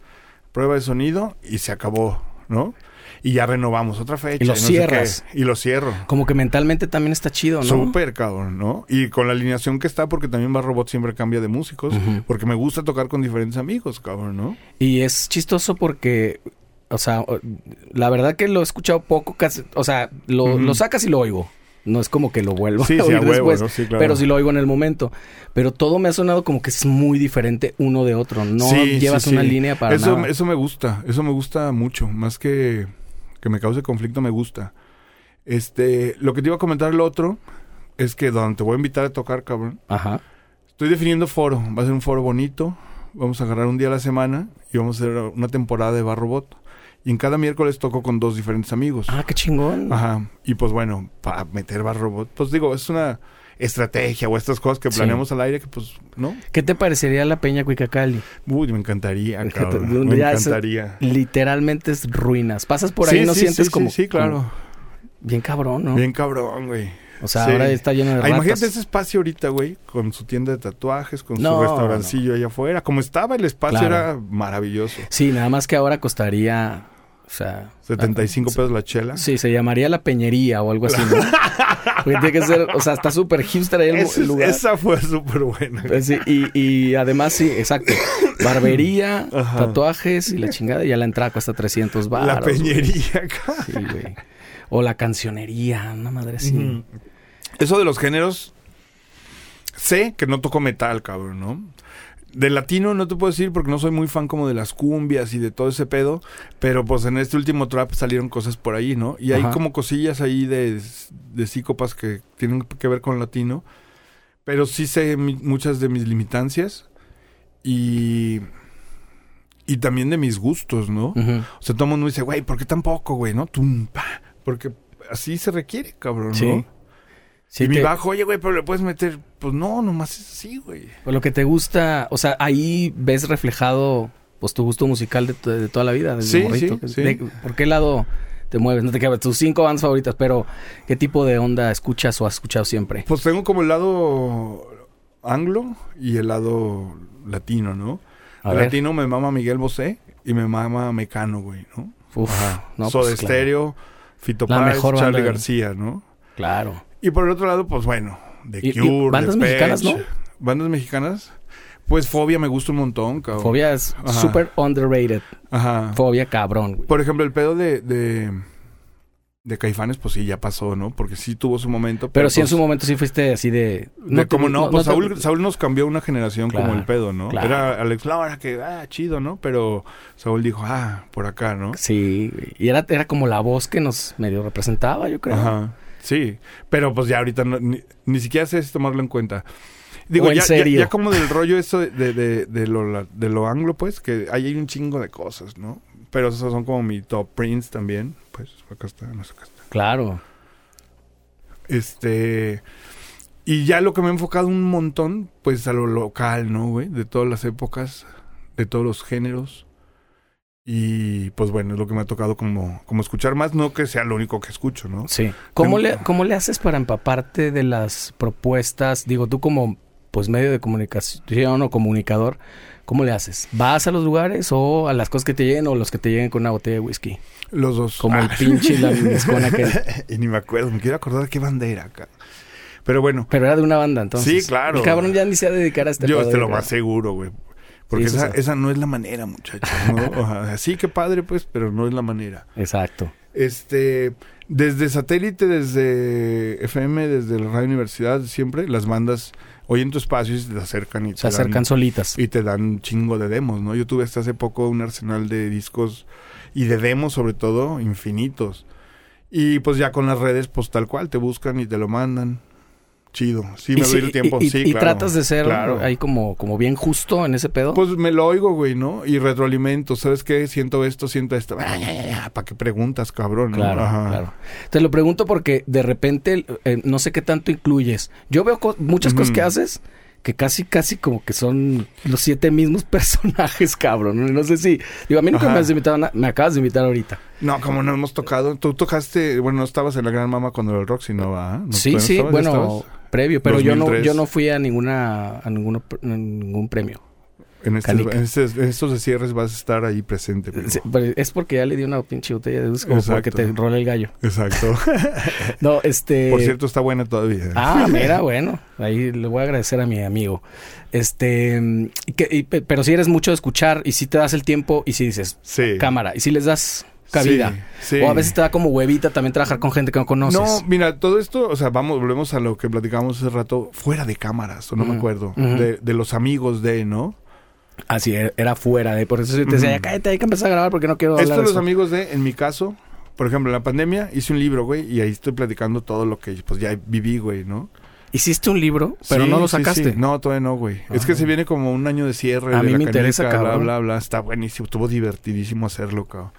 prueba de sonido y se acabó, ¿no? Y ya renovamos otra fecha. Y lo no sé cierras. qué, y lo cierro. como que mentalmente también está chido, ¿no? Súper, cabrón, ¿no? Y con la alineación que está, porque también Bar Robot siempre cambia de músicos, porque me gusta tocar con diferentes amigos, cabrón, ¿no? Y es chistoso porque, o sea, la verdad que lo he escuchado poco, casi, o sea, lo, sacas y lo oigo. No es como que lo vuelvo Sí, a sí, oír a huevo, después, ¿no? Sí, claro. pero sí lo oigo en el momento. Pero todo me ha sonado como que es muy diferente uno de otro. No Sí, llevas sí, una sí. línea para eso, nada. Eso me gusta, eso me gusta mucho, más que que me cause conflicto me gusta. Este, lo que te iba a comentar el otro es que donde te voy a invitar a tocar, cabrón. Ajá. Estoy definiendo foro, va a ser un foro bonito. Vamos a agarrar un día a la semana y vamos a hacer una temporada de Bar Robot. Y en cada miércoles toco con dos diferentes amigos. Ah, qué chingón. Ajá. Y pues bueno, para meter Bar Robot, pues digo, es una estrategia o estas cosas que Sí. planeamos al aire que pues, ¿no? ¿Qué te parecería la Peña Cuicacali? Uy, me encantaría, cabrón. Me encantaría. Literalmente es ruinas. Pasas por ahí Sí, y no sí, sientes como... Sí, sí, claro. como bien cabrón, ¿no? Bien cabrón, güey. O sea, ahora está lleno de Ah, ratas. imagínate ese espacio ahorita, güey, con su tienda de tatuajes, con No, su restaurancillo allá afuera. Como estaba el espacio, Claro. era maravilloso. Sí, nada más que ahora costaría... O sea... 75 ah, pesos la chela. Sí, se llamaría La Peñería o algo así, ¿no? Porque tiene que ser... O sea, está súper hipster ahí el, lugar. Esa fue súper buena. Pues sí, y, y además, sí, exacto. Barbería, Ajá. tatuajes y la chingada. Y ya la entrada cuesta 300 baros. la peñería acá. Sí, güey. O la cancionería, una madre así. Ujú. Eso de los géneros, sé que no toco metal, cabrón, ¿no? De latino no te puedo decir porque no soy muy fan como de las cumbias y de todo ese pedo, pero pues en este último trap salieron cosas por ahí, ¿no? Y hay Ajá. como cosillas ahí de, de psícopas que tienen que ver con latino, pero sí sé mi- muchas de mis limitancias y, y también de mis gustos, ¿no? O sea, todo el mundo dice, güey, ¿por qué tan poco, güey? ¿No? Tum, pa. Porque así se requiere, cabrón, ¿no? Sí. Sí, y mi bajo, oye, güey, pero le puedes meter. Pues no, nomás es así, güey. pues lo que te gusta, o sea, ahí ves reflejado pues tu gusto musical de, de toda la vida, desde Sí, morrito. sí, sí. De- ¿Por qué lado te mueves? No te quedas tus cinco bandas favoritas, pero ¿qué tipo de onda escuchas o has escuchado siempre? Pues tengo como el lado anglo y el lado latino, ¿no? A el ver. latino me mama Miguel Bosé y me mama Mecano, güey, ¿no? Uf, no, Soda pues, claro. Stereo, Fito Páez, Charlie de- García, ¿no? Claro. Y por el otro lado, pues bueno, The Y- y Cure, bandas Depeche. mexicanas, ¿no? Bandas mexicanas. Pues Fobia me gusta un montón, cabrón. Fobia es súper underrated. Ajá. Fobia cabrón, güey. Por ejemplo, el pedo de, de, de Caifanes, pues sí, ya pasó, ¿no? Porque sí tuvo su momento. Pero sí en pues, su momento sí fuiste así de... de te- cómo no, pues Saúl, Saúl nos cambió una generación Claro, como el pedo, ¿no? claro. Era Alex Laura que, ah, chido, ¿no? Pero Saúl dijo, ah, por acá, ¿no? Sí, y era, era como la voz que nos medio representaba, yo creo. Ajá. Sí, pero pues ya ahorita no- ni, ni siquiera sé si tomarlo en cuenta. Digo, O en ya, serio. Ya, como del rollo eso de, de, de, lo, de lo anglo, pues, que ahí hay un chingo de cosas, ¿no? Pero esos son como mi top prints también. Pues acá está, no sé, acá está. Claro. Este. Y ya lo que me he enfocado un montón, pues a lo local, ¿no, güey? De todas las épocas, de todos los géneros. Y pues bueno, es lo que me ha tocado como, como escuchar más, no que sea lo único que escucho, ¿no? Sí. ¿Cómo Tengo- le, ¿Cómo le haces para empaparte de las propuestas? Digo, tú como pues medio de comunicación o comunicador, ¿cómo le haces? ¿Vas a los lugares o a las cosas que te lleguen o los que te lleguen con una botella de whisky? Los dos. Como el Ah. pinche y la miscona que... y ni me acuerdo, me quiero acordar de qué bandera acá. Pero bueno, Pero era de una banda, entonces. Sí, claro. El cabrón ya ni se va a dedicar a este yo pedo, te lo más seguro, güey. Porque esa, esa no es la manera, muchachos. ¿no? Ajá, sí, qué padre, pues, pero no es la manera. Exacto. Este, desde satélite, desde FM, desde la Radio Universidad, siempre las bandas Hoy en tu espacio se te acercan y Se acercan solitas. y te dan un chingo de demos, ¿no? Yo tuve hasta hace poco un arsenal de discos y de demos sobre todo infinitos. Y pues ya con las redes, pues tal cual, te buscan y te lo mandan. Chido. Sí, me doy el tiempo. y- sí, y claro. tratas de ser Claro. ahí como, como bien justo en ese pedo. Pues me lo oigo, güey, ¿no? Y retroalimento. ¿Sabes qué? Siento esto, siento esto. ¿Para qué preguntas, cabrón? no? Claro, Ajá. claro. Te lo pregunto porque de repente eh, no sé qué tanto incluyes. Yo veo co- muchas cosas que haces que casi, casi como que son los siete mismos personajes, cabrón. No sé si... Digo, a mí nunca Ajá. me has invitado a Me acabas de invitar ahorita. No, como no hemos tocado. Tú tocaste, bueno, no estabas en la Gran Mama cuando era el Roxy, ¿no va? ¿No, sí, no sí, bueno? Previo. Pero yo no, 2003. yo no fui a ninguna... A ninguno, a ningún premio. En, este- en estos de cierres vas a estar ahí presente. primo. Sí, pero es porque ya le di una pinche botella de whisky como para que te role el gallo. Exacto. No, este... Por cierto, está buena todavía. Ah, mira, bueno, ahí le voy a agradecer a mi amigo. Este, que- y pe- pero si eres mucho de escuchar y si te das el tiempo y si dices Sí. cámara y si les das cabida. Sí, sí. O a veces te da como huevita también trabajar con gente que no conoces. No, mira, todo esto, o sea, vamos, volvemos a lo que platicábamos hace rato, fuera de cámaras, o no me acuerdo, de, de los amigos de, ¿no? Así era, era fuera de, por eso yo te decía, cállate, hay que empezar a grabar porque no quiero Esto hablar de de los eso. amigos de, en mi caso, por ejemplo, en la pandemia hice un libro, güey, y ahí estoy platicando todo lo que pues ya viví, güey, ¿no? Hiciste un libro, pero Sí, no lo sí, sacaste. sí. No, todavía no, güey. Es que Ah. se viene como un año de cierre. A de mí la me interesa, canica, bla, cabrón. bla, bla. Está buenísimo. Estuvo divertidísimo hacerlo, cabrón.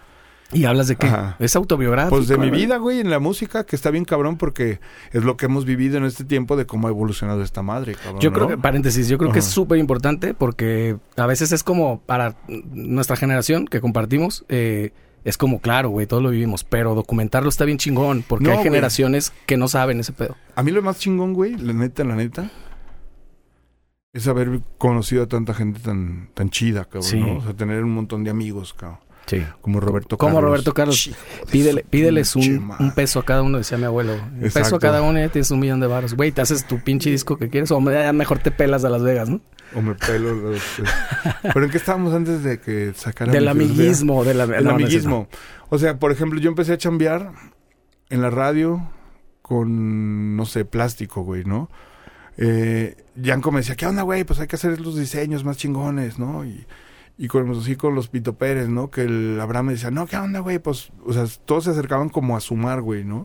¿Y hablas de qué? Ajá. Es autobiográfico. Pues de mi vida, güey, en la música, que está bien cabrón porque es lo que hemos vivido en este tiempo de cómo ha evolucionado esta madre, cabrón. Yo creo que, paréntesis, yo creo que es súper importante porque a veces es como para nuestra generación que compartimos, eh, es como claro, güey, todos lo vivimos, pero documentarlo está bien chingón porque No, hay güey. generaciones que no saben ese pedo. A mí lo más chingón, güey, la neta, la neta, es haber conocido a tanta gente tan, tan chida, cabrón, Sí. ¿no? O sea, tener un montón de amigos, cabrón. Sí. Como Roberto Como Carlos. Roberto Carlos. Pídele, pídeles un, peso a cada uno, decía mi abuelo. Un peso a cada uno y ya tienes un millón de baros. Güey, te haces tu pinche disco que quieres o ya mejor te pelas a Las Vegas, ¿no? O me pelo. los- Pero en qué estábamos antes de que sacara Del amiguismo, de la, El no, no es eso. amiguismo. O sea, por ejemplo, yo empecé a chambear en la radio con, no sé, plástico, güey, ¿no? Eh, Yanko me decía, ¿qué onda, güey? Pues hay que hacer los diseños más chingones, ¿no? Y, y con, así con los Pito Pérez, ¿no? Que el Abraham me decía, no, ¿qué onda, güey? Pues, o sea, todos se acercaban como a sumar, güey, ¿no?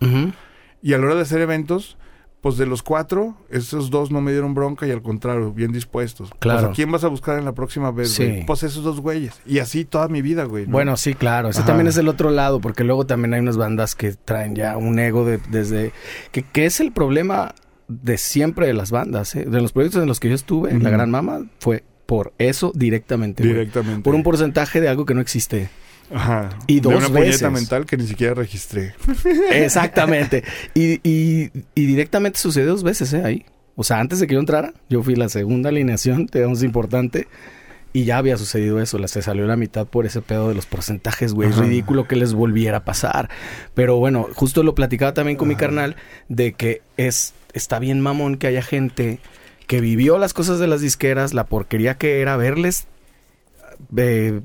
Y a la hora de hacer eventos, pues de los cuatro, esos dos no me dieron bronca y al contrario, bien dispuestos. Claro. Pues, ¿a quién vas a buscar en la próxima vez, Sí. güey? Pues esos dos güeyes. Y así toda mi vida, güey. ¿no? Bueno, sí, claro. Ese Ajá. también es el otro lado, porque luego también hay unas bandas que traen ya un ego de, desde... Que, que es el problema de siempre de las bandas, ¿eh? De los proyectos en los que yo estuve, en La. Gran Mama, fue por eso directamente. Directamente. Por un porcentaje de algo que no existe. Ajá. y De dos una veces. mental que ni siquiera registré. Exactamente. y, y, y directamente sucedió dos veces, ¿eh? Ahí. O sea, antes de que yo entrara, yo fui la segunda alineación, digamos, importante. Y ya había sucedido eso, la, se salió la mitad por ese pedo de los porcentajes, güey. Es ridículo que les volviera a pasar. Pero bueno, justo lo platicaba también con mi carnal de que es está bien mamón que haya gente que vivió las cosas de las disqueras, la porquería que era verles eh,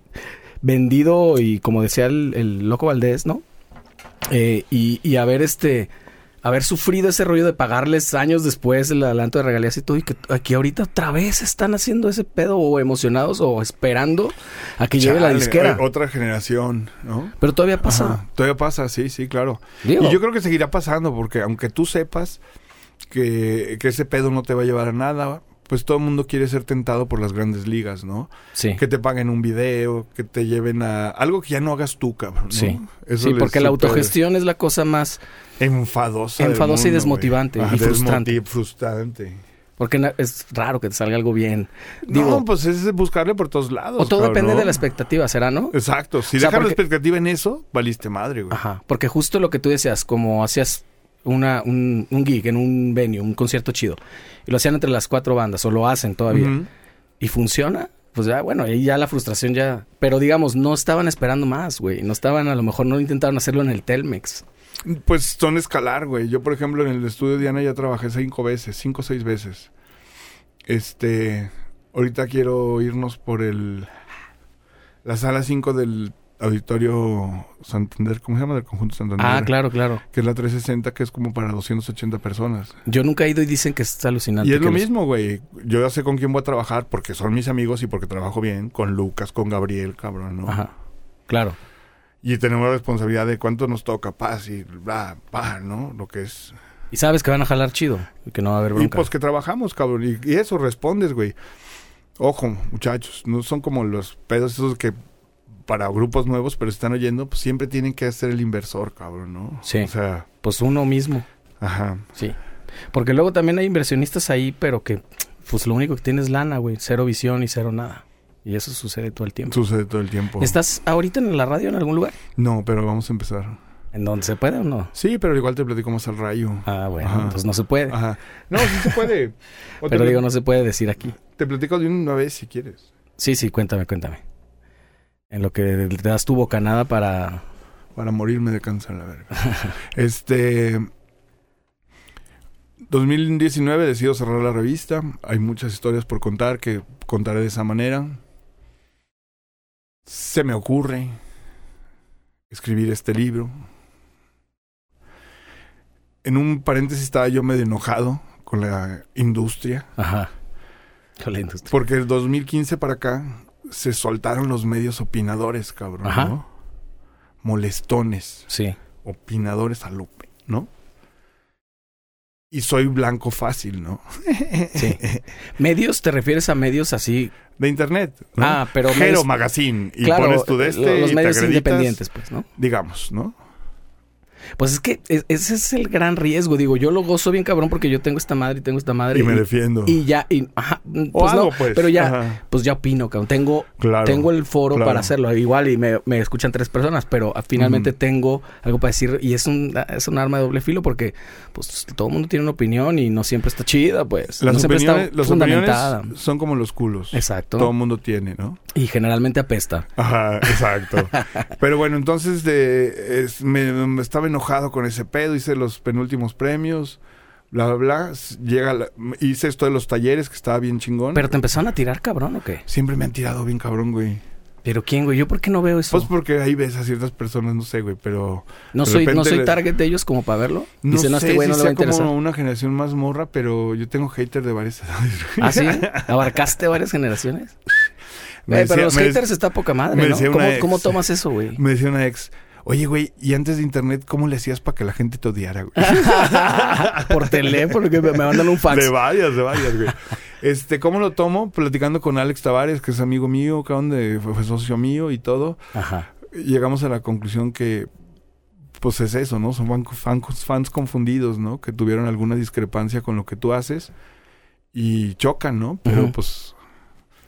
vendido y como decía el, el loco Valdés, ¿no? Eh, y, y haber este haber sufrido ese rollo de pagarles años después el adelanto de regalías y todo y que aquí ahorita otra vez están haciendo ese pedo o emocionados o esperando a que llegue la disquera. otra generación, ¿no? Pero todavía pasa. Ajá. Todavía pasa, sí, sí, claro. Digo, Y yo creo que seguirá pasando porque aunque tú sepas que, que ese pedo no te va a llevar a nada, pues todo el mundo quiere ser tentado por las grandes ligas, ¿no? sí. Que te paguen un video, que te lleven a algo que ya no hagas tú, cabrón. ¿no? Sí. Eso Sí, porque la autogestión es la cosa más Enfadosa. Enfadosa y desmotivante, y frustrante. desmoti- frustrante. porque es raro que te salga algo bien. Digo, no, pues es buscarle por todos lados. o todo cabrón, depende de la expectativa, ¿será, no? Exacto. Si O sea, dejas la expectativa en eso, valiste madre, güey. Ajá, porque justo lo que tú decías, como hacías una, un, un gig en un venue, un concierto chido, y lo hacían entre las cuatro bandas, o lo hacen todavía, y funciona, pues ya, bueno, ahí ya la frustración ya... Pero digamos, no estaban esperando más, güey, no estaban, a lo mejor no intentaron hacerlo en el Telmex. Pues son escalar, güey. Yo, por ejemplo, en el estudio de Diana ya trabajé cinco veces, cinco o seis veces. Este, ahorita quiero irnos por el la sala 5 del Auditorio Santander, ¿cómo se llama? Del conjunto Santander. Ah, claro, claro. Que es la 360, que es como para 280 personas. Yo nunca he ido y dicen que es alucinante. Y es lo los- mismo, güey. Yo ya sé con quién voy a trabajar porque son mis amigos y porque trabajo bien. Con Lucas, con Gabriel, cabrón, ¿no? Ajá. Claro. Y tenemos la responsabilidad de cuánto nos toca, paz y bla, bla, ¿no? Lo que es. Y sabes que van a jalar chido. Y que no va a haber Y bronca. pues que trabajamos, cabrón. Y, y eso respondes, güey. Ojo, muchachos, no son como los pedos esos que para grupos nuevos, pero están oyendo, pues siempre tienen que hacer el inversor, cabrón, ¿no? Sí. O sea, Pues uno mismo. ajá. Sí. Porque luego también hay inversionistas ahí, pero que pues lo único que tiene es lana, güey. Cero visión y cero nada. Y eso sucede todo el tiempo. Sucede todo el tiempo. ¿Estás ahorita en la radio en algún lugar? No, pero vamos a empezar. ¿En donde se puede o no? Sí, pero igual te platico más al rayo. Ah, bueno, Ajá. entonces no se puede. Ajá. No, sí se puede. Pero digo, no se puede decir aquí. Te platico de una vez si quieres. Sí, sí, cuéntame, cuéntame. En lo que te das tu bocanada para... Para morirme de cáncer, la verga. este. 2019 decido cerrar la revista. Hay muchas historias por contar que contaré de esa manera. Se me ocurre escribir este libro. En un paréntesis estaba yo medio enojado con la industria. Ajá. Con la industria. Porque el 2015 para acá se soltaron los medios opinadores, cabrón. Ajá. ¿no? Molestones. Sí. opinadores a Lupe, ¿no? Y soy blanco fácil, ¿no? Sí. ¿Medios? ¿Te refieres a medios así? De internet. ¿no? Ah, pero medios- Magazine. Y claro, pones tu de este lo- los y medios te independientes, pues, ¿no? Digamos, ¿no? Pues es que ese es el gran riesgo. Digo, yo lo gozo bien cabrón porque yo tengo esta madre y tengo esta madre. Y me defiendo. y ya, y, ajá, o pues no, pues. pero ya, Ajá. pues ya opino, cabrón. Tengo, Claro. tengo el foro claro. para hacerlo. Igual y me, me escuchan tres personas, pero finalmente tengo algo para decir y es un, es un arma de doble filo porque pues todo el mundo tiene una opinión y no siempre está chida, pues. Las no siempre opiniones, las fundamentada. opiniones son como los culos. Exacto. Todo el mundo tiene, ¿no? Y generalmente apesta. Ajá, exacto. Pero bueno, entonces de, es- me, me estaba enojado con ese pedo, hice los penúltimos premios, bla, bla, bla. Llega la- hice esto de los talleres, que estaba bien chingón. Pero te empezaron a tirar cabrón o qué? Siempre me han tirado bien cabrón, güey. ¿Pero quién, güey? ¿Yo por qué no veo eso? Pues porque ahí ves a ciertas personas, no sé, güey, pero... no soy, no soy target de ellos como para verlo. No no, sé este güey si no le va a sea interesar. como una generación más morra, pero yo tengo hater de varias edades. ¿Ah, sí? ¿Abarcaste varias generaciones? Güey, pero los haters está poca madre, ¿Cómo, ex. cómo tomas eso, güey? Me decía una ex, oye, güey, y antes de internet, ¿cómo le hacías para que la gente te odiara, güey? Por teléfono, que me mandan un fax. De varias, de varias, güey. Este, ¿cómo lo tomo? Platicando con Alex Tavares, que es amigo mío, cabrón, de, fue, socio mío y todo. Ajá. Llegamos a la conclusión que, pues es eso, ¿no? Son fan- fans, fans confundidos, ¿no? Que tuvieron alguna discrepancia con lo que tú haces y chocan, ¿no? Pero pues,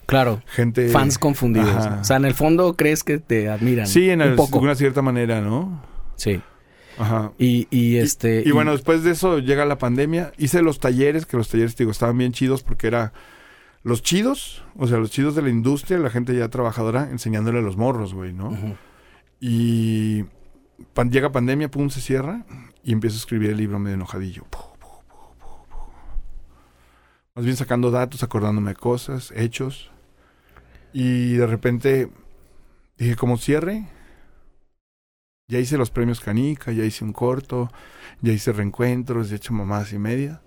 Claro. gente... Fans confundidos. Ajá. ¿no? O sea, en el fondo crees que te admiran. Sí, en un el- poco. una cierta manera, ¿no? Sí. Ajá. Y, y este. Y, bueno, después de eso llega la pandemia. Hice los talleres, que los talleres, te digo, estaban bien chidos porque era los chidos, o sea, los chidos de la industria, la gente ya trabajadora, enseñándole a los morros, güey, ¿no? Y pan- llega pandemia, pum, se cierra y empiezo a escribir el libro medio enojadillo. Más bien sacando datos, acordándome de cosas, hechos. Y de repente dije, como cierre, ya hice los premios Canica, ya hice un corto, ya hice reencuentros, ya he hecho mamás y media.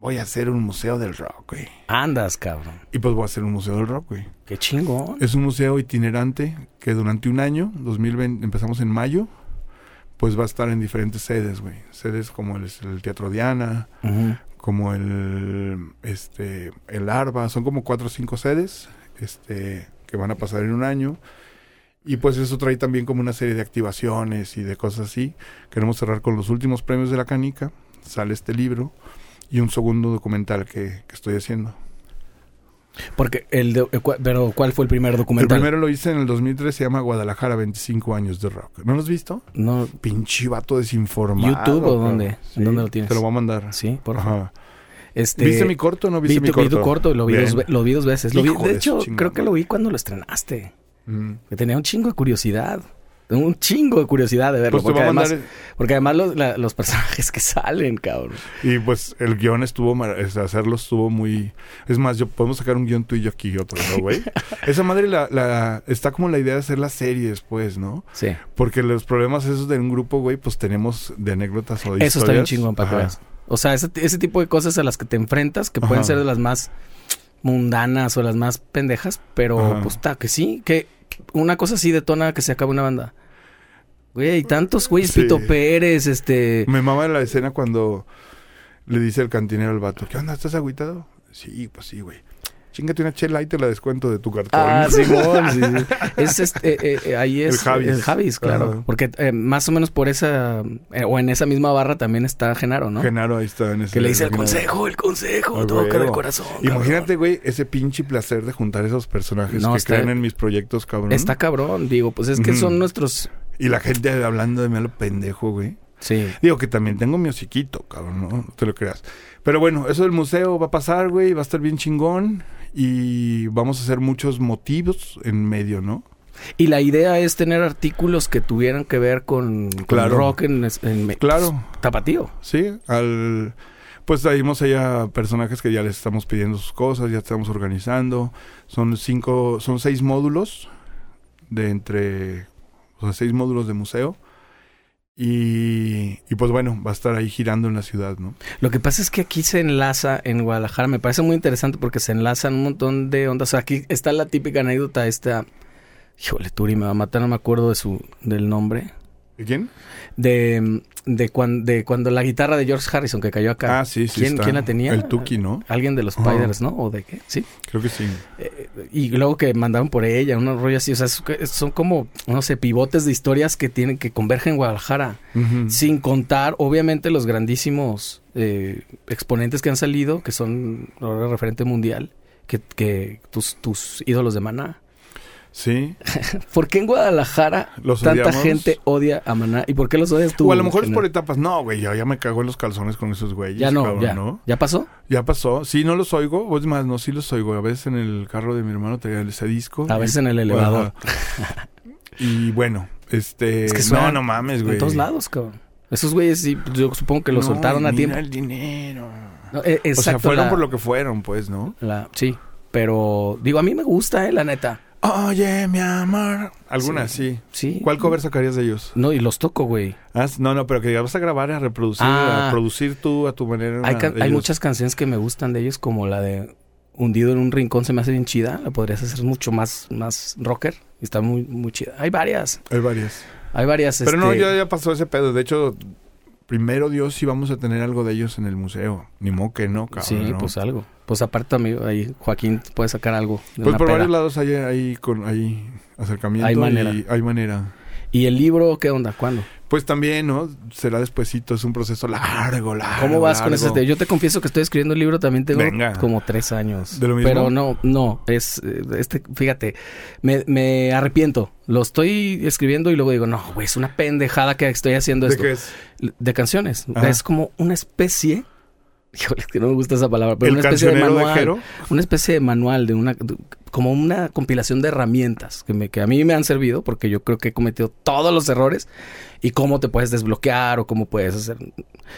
Voy a hacer un museo del rock, güey. Andas, cabrón. Y pues voy a hacer un museo del rock, güey. Qué chingón. Es un museo itinerante que durante un año, 2020, empezamos en mayo, pues va a estar en diferentes sedes, güey. Sedes como el, el Teatro Diana, como el, este, el Arba, son como cuatro o cinco sedes, este, que van a pasar en un año. Y pues eso trae también como una serie de activaciones y de cosas así. Queremos cerrar con los últimos premios de la canica, sale este libro y un segundo documental que, que estoy haciendo. Porque el. de- eh, pero, ¿cuál fue el primer El documental? primero lo hice en el 2003, se llama Guadalajara, 25 años de rock. ¿No lo has visto? No. Pinche vato desinformado. ¿YouTube o dónde? ¿En dónde lo tienes? Te lo voy a mandar. Sí, por favor. Ajá. Este, ¿Viste mi corto o no Vi, viste mi tu- vi corto? tu corto, lo vi, dos, lo vi dos veces. Lo vi- Hijo de hecho, creo que lo vi cuando lo estrenaste. Mm. Que tenía un chingo de curiosidad. Un chingo de curiosidad de verlo. Pues porque, además, mandar- porque además los, la- los personajes que salen, cabrón. Y pues el guion estuvo, hacerlo estuvo muy... Es más, yo podemos sacar un guion tú y yo aquí y otro, ¿no, güey? Esa madre la, la, está como la idea de hacer la serie después, ¿no? Sí. Porque los problemas esos de un grupo, güey, pues tenemos de anécdotas o de Eso está bien chingón para. O sea, ese, ese tipo de cosas a las que te enfrentas, que pueden ser de las más mundanas o las más pendejas, pero Ajá. pues está, que sí, que una cosa así detona que se acabe una banda. Güey, hay tantos güeyes, Sí. Pito Pérez, este... Me mama la escena cuando le dice el cantinero al vato, ¿qué onda? ¿Estás agüitado? Sí, pues sí, güey. Chingate una chela y te la descuento de tu cartón. Ah, Simón, sí, sí. Es este, eh, eh, ahí es El Javis. el Javis, claro. Ajá. Porque eh, más o menos por esa, eh, o en esa misma barra también está Genaro, ¿no? Genaro ahí está en ese... que le dice el consejo, el consejo, toca de huevo. corazón. Imagínate, güey, ese pinche placer de juntar esos personajes No, que está- creen en mis proyectos, cabrón. Está cabrón, digo, pues es que son nuestros... Y la gente hablando de mí a lo pendejo, güey. Sí. Digo que también tengo mi hociquito, cabrón, ¿no? No te lo creas. Pero bueno, eso del museo va a pasar, güey. Va a estar bien chingón. Y vamos a hacer muchos motivos en medio, ¿no? Y la idea es tener artículos que tuvieran que ver con, con Claro. rock en, en Claro, tapatío. sí. Al... Pues traímos allá personajes que ya les estamos pidiendo sus cosas, ya estamos organizando. Son cinco, son seis módulos de entre, o sea, seis módulos de museo. Y, pues bueno, va a estar ahí girando en la ciudad, ¿no? Lo que pasa es que aquí se enlaza en Guadalajara, me parece muy interesante porque se enlazan un montón de ondas. Aquí está la típica anécdota esta... Híjole, Turi, me va a matar, no me acuerdo de su, del nombre. ¿Y quién? De, de, cuan- de cuando la guitarra de George Harrison que cayó acá. Ah, sí, sí. ¿Quién, está. quién la tenía? El Tuki, ¿no? Alguien de los. Spiders, ¿no? ¿O de qué? Sí. Creo que sí. Eh, y luego que mandaron por ella, unos rollos así. O sea, son como, no sé, pivotes de historias que tienen que convergen en Guadalajara. Sin contar, obviamente, los grandísimos eh, exponentes que han salido, que son ahora referente mundial, que, que tus, tus ídolos de Maná. Sí. ¿Por qué en Guadalajara Los tanta odiamos. gente odia a Maná? ¿Y por qué los odias tú? o a lo mejor es por etapas. No, güey, ya, ya me cago en los calzones con esos güeyes. Ya no, cabrón, ya. ¿no? ¿Ya pasó? Ya pasó. Sí, no los oigo. O es más, no, sí los oigo. A veces en el carro de mi hermano traía ese disco. A Y- veces en el elevador. Y bueno, este... Es que no, no mames, güey. En todos lados, cabrón. Esos güeyes, sí, yo supongo que los No, soltaron a mira tiempo. el dinero. No, eh, o sea, exacto, fueron la- por lo que fueron, pues, ¿no? la- sí, pero digo, a mí me gusta, eh, la neta. Oye, mi amor. Algunas, sí. Sí. ¿Cuál cover sacarías de ellos? No, y los toco, güey. Ah, no, no, pero que vas a grabar, a reproducir, Ah. a producir tú a tu manera. Hay, de hay ellos. muchas canciones que me gustan de ellos, como la de Hundido en un rincón, se me hace bien chida. La podrías hacer mucho más, más rocker. Y está muy, muy chida. Hay varias. Hay varias. Hay varias. Pero no, este, ya, ya pasó ese pedo. De hecho, primero Dios sí vamos a tener algo de ellos en el museo. Ni modo que no, cabrón. Sí, ¿no? pues algo. Pues aparte, amigo, ahí Joaquín puede sacar algo. de Pues por varios lados hay, hay, con, hay acercamiento. Hay manera. y hay manera. ¿Y el libro qué onda? ¿Cuándo? Pues también, ¿no? Será despuésito. Es un proceso largo, largo. ¿Cómo vas con ese? te- Yo te confieso que estoy escribiendo el libro, también tengo Venga. como tres años. ¿De lo mismo? Pero no, no, es, eh, este, fíjate, me, me arrepiento. Lo estoy escribiendo y luego digo, no, güey, es una pendejada que estoy haciendo ¿De esto. qué es? De canciones. Ajá. Es como una especie, híjole, es que no me gusta esa palabra, pero ¿El una especie de de manual. Jero? una especie de manual de una de- como una compilación de herramientas que, me, que a mí me han servido porque yo creo que he cometido todos los errores y cómo te puedes desbloquear o cómo puedes hacer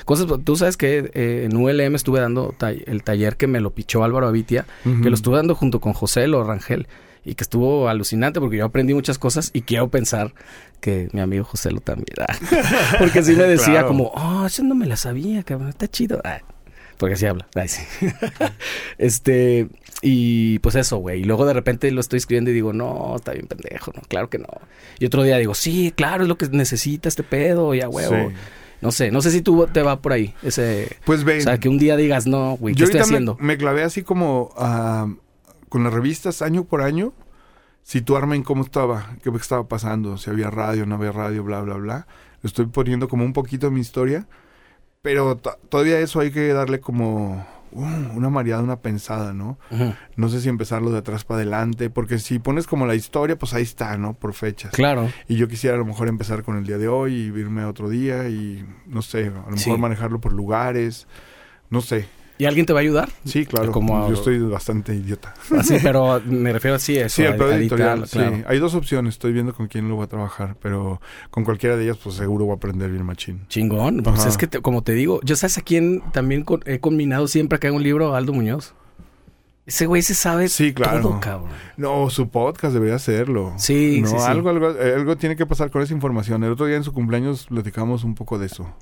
cosas. Tú sabes que eh, en ULM estuve dando ta- el taller que me lo pichó Álvaro Avitia, que lo estuve dando junto con José Lo Rangel y que estuvo alucinante porque yo aprendí muchas cosas y quiero pensar que mi amigo José lo también. ah. porque sí me decía Claro. como, oh, eso no me la sabía, cabrón, está chido. Porque así habla. Ay, sí. este, y pues eso, güey. Y luego de repente lo estoy escribiendo y digo, no, está bien pendejo, no, claro que no. Y otro día digo, sí, claro, es lo que necesita este pedo, ya huevo. Sí. No sé, no sé si tú te va por ahí, ese... Pues ven. O sea, que un día digas, no, güey, ¿qué Yo estoy me- haciendo? Me, clavé así como ah, con las revistas año por año, situarme en cómo estaba, qué estaba pasando, si había radio, no había radio, bla, bla, bla. Estoy poniendo como un poquito de mi historia, pero to- todavía eso hay que darle como uh, una mareada, una pensada, ¿no? No sé si empezarlo de atrás para adelante, porque si pones como la historia, pues ahí está, ¿no? Por fechas. Claro. Y yo quisiera a lo mejor empezar con el día de hoy y irme a otro día y no sé, a lo mejor Sí. manejarlo por lugares, no sé. ¿Y alguien te va a ayudar? Sí, claro. Como- Yo estoy bastante idiota. Así, pero me refiero así a eso. Sí, a- el pedo a editorial. Sí, hay dos opciones. Estoy viendo con quién lo voy a trabajar, pero con cualquiera de ellas, pues seguro voy a aprender bien machín. Chingón. Pues Ajá. es que, te- como te digo, yo sabes a quién también con- he combinado siempre que hago un libro, Aldo Muñoz. Ese güey se sabe Sí, claro. todo, cabrón. No, su podcast debería hacerlo. Sí, no, sí, sí. Algo, algo, eh, algo tiene que pasar con esa información. El otro día en su cumpleaños platicamos un poco de eso.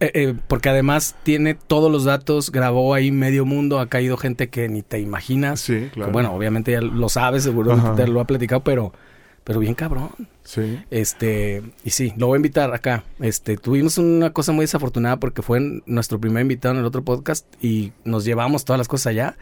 Eh, eh, porque además tiene todos los datos, grabó ahí medio mundo, ha caído gente que ni te imaginas. Sí, claro. Bueno, obviamente ya lo sabes, seguro Ajá. te lo ha platicado, pero, pero bien cabrón. Sí. Este, y sí, lo voy a invitar acá. Este, tuvimos una cosa muy desafortunada porque fue nuestro primer invitado en el otro podcast y nos llevamos todas las cosas allá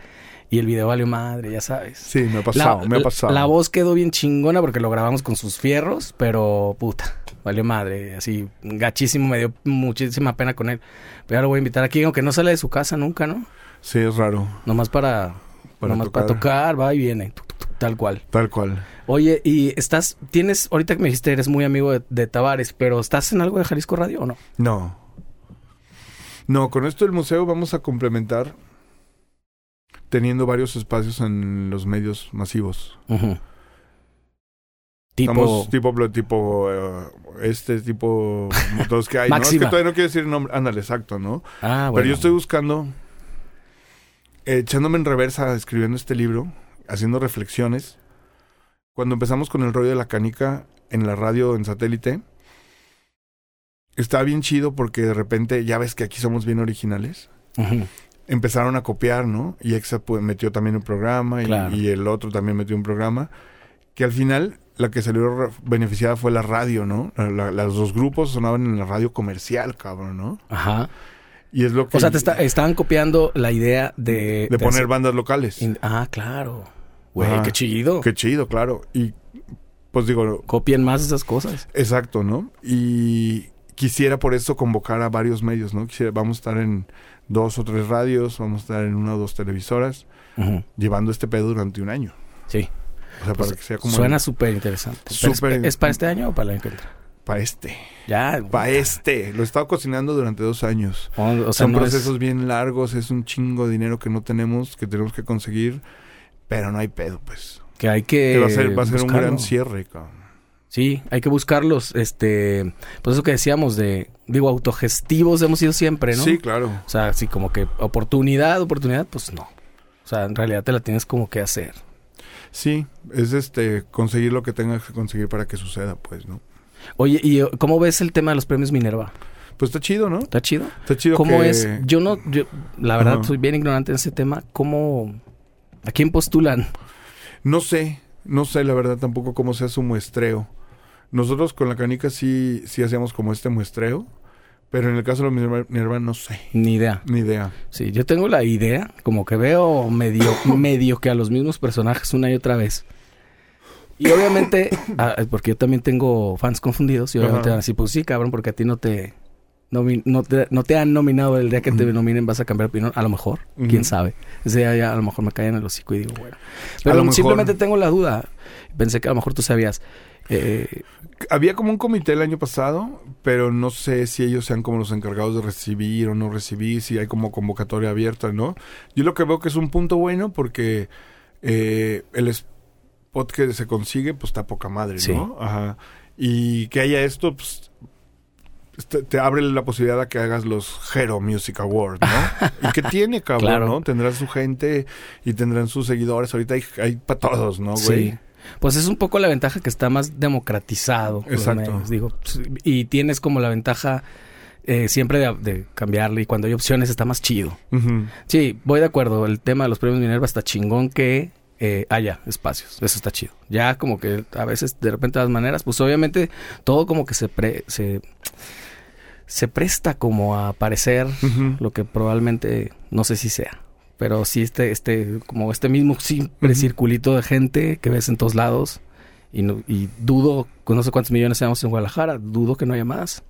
y el video valió madre, ya sabes. Sí, me ha pasado, me ha pasado. La voz quedó bien chingona porque lo grabamos con sus fierros, pero puta, valió madre, así gachísimo, me dio muchísima pena con él. Pero ya lo voy a invitar aquí, aunque no sale de su casa nunca, ¿no? Sí, es raro. Nomás para, Para nomás para tocar. tocar, va y viene, tal cual. Tal cual. Oye, y estás, tienes, ahorita que me dijiste, eres muy amigo de, de Tavares, pero ¿estás en algo de Jalisco Radio o no? No. No, con esto del museo vamos a complementar teniendo varios espacios en los medios masivos. Ujú. Tipo, Estamos tipo, tipo, eh, este tipo, los que hay, ¿no? Es que todavía no quiero decir nombre, ándale, exacto, ¿no? ah, bueno. Pero yo estoy buscando, eh, echándome en reversa, escribiendo este libro, haciendo reflexiones. Cuando empezamos con el rollo de la canica en la radio, en satélite, estaba bien chido porque de repente, ya ves que aquí somos bien originales. Ujú. Empezaron a copiar, ¿no? Y Exa pues, metió también un programa y, Claro. y el otro también metió un programa. Que al final la que salió beneficiada fue la radio, ¿no? La- la- los dos grupos sonaban en la radio comercial, cabrón, ¿no? Ajá. Y es lo que... O sea, te está- estaban copiando la idea de... de poner hacer- bandas locales. in- ah, claro. Güey, qué chido. Qué chido, claro. Y pues digo, Copien más esas cosas. exacto, ¿no? Y quisiera por eso convocar a varios medios, ¿no? Quisiera, vamos a estar en dos o tres radios, vamos a estar en una o dos televisoras, llevando este pedo durante un año. Sí. O sea, Pues, para que sea como Suena súper interesante. Súper- ¿Es, es para este año o para el año que entra? para este. Ya. Para este. Lo he estado cocinando durante dos años. O, o sea, Son no es- procesos bien largos, es un chingo de dinero que no tenemos, que tenemos que conseguir, pero no hay pedo, pues. que hay que... Que va a ser, va a ser un gran cierre, cabrón. Sí, hay que buscarlos. Este, pues eso que decíamos de, digo, autogestivos hemos sido siempre, ¿no? Sí, claro. O sea, así como que oportunidad, oportunidad, pues no. O sea, en realidad te la tienes como que hacer. Sí, es este conseguir lo que tengas que conseguir para que suceda, pues, ¿no? Oye, ¿y eh, cómo ves el tema de los premios Minerva? Pues está chido, ¿no? ¿Está chido? Está chido ¿Cómo que- es? Yo no, yo, la verdad, Ajá. soy bien ignorante en ese tema. ¿Cómo, a quién postulan? No sé, no sé la verdad tampoco cómo sea su muestreo. Nosotros con la canica sí, sí hacíamos como este muestreo, pero en el caso de los Minerva, no sé, Ni idea. ni idea. Sí, yo tengo la idea, como que veo medio, medio que a los mismos personajes una y otra vez. Y obviamente, ah, porque yo también tengo fans confundidos, y obviamente van así, pues sí, cabrón, porque a ti no te, no te, no te han nominado el día que te nominen, vas a cambiar de opinión, a lo mejor, quién sabe. Ese día ya a lo mejor me caen en el hocico y digo, bueno. Pero mejor. simplemente tengo la duda. Pensé que a lo mejor tú sabías. Eh, Había como un comité el año pasado, pero no sé si ellos sean como los encargados de recibir o no recibir, si hay como convocatoria abierta, ¿no? Yo lo que veo que es un punto bueno porque eh, el spot que se consigue, pues está poca madre, Sí. ¿no? Ajá. Y que haya esto, pues te, te abre la posibilidad a que hagas los Hero Music Awards, ¿no? y que tiene, cabrón, Claro. ¿no? Tendrán su gente y tendrán sus seguidores. Ahorita hay, hay para todos, ¿no, güey? Sí. Pues es un poco la ventaja que está más democratizado. Exacto. medios, digo, pues, y tienes como la ventaja eh, siempre de, de cambiarle y cuando hay opciones está más chido. Sí, voy de acuerdo. El tema de los premios Minerva está chingón que eh, haya espacios. Eso está chido. Ya como que a veces de repente las maneras, pues obviamente todo como que se pre- se, se presta como a parecer lo que probablemente no sé si sea. Pero sí este, este, como este mismo siempre Ujú. circulito de gente que ves en todos lados. Y, no- y dudo, con no sé cuántos millones seamos en Guadalajara, dudo que no haya más.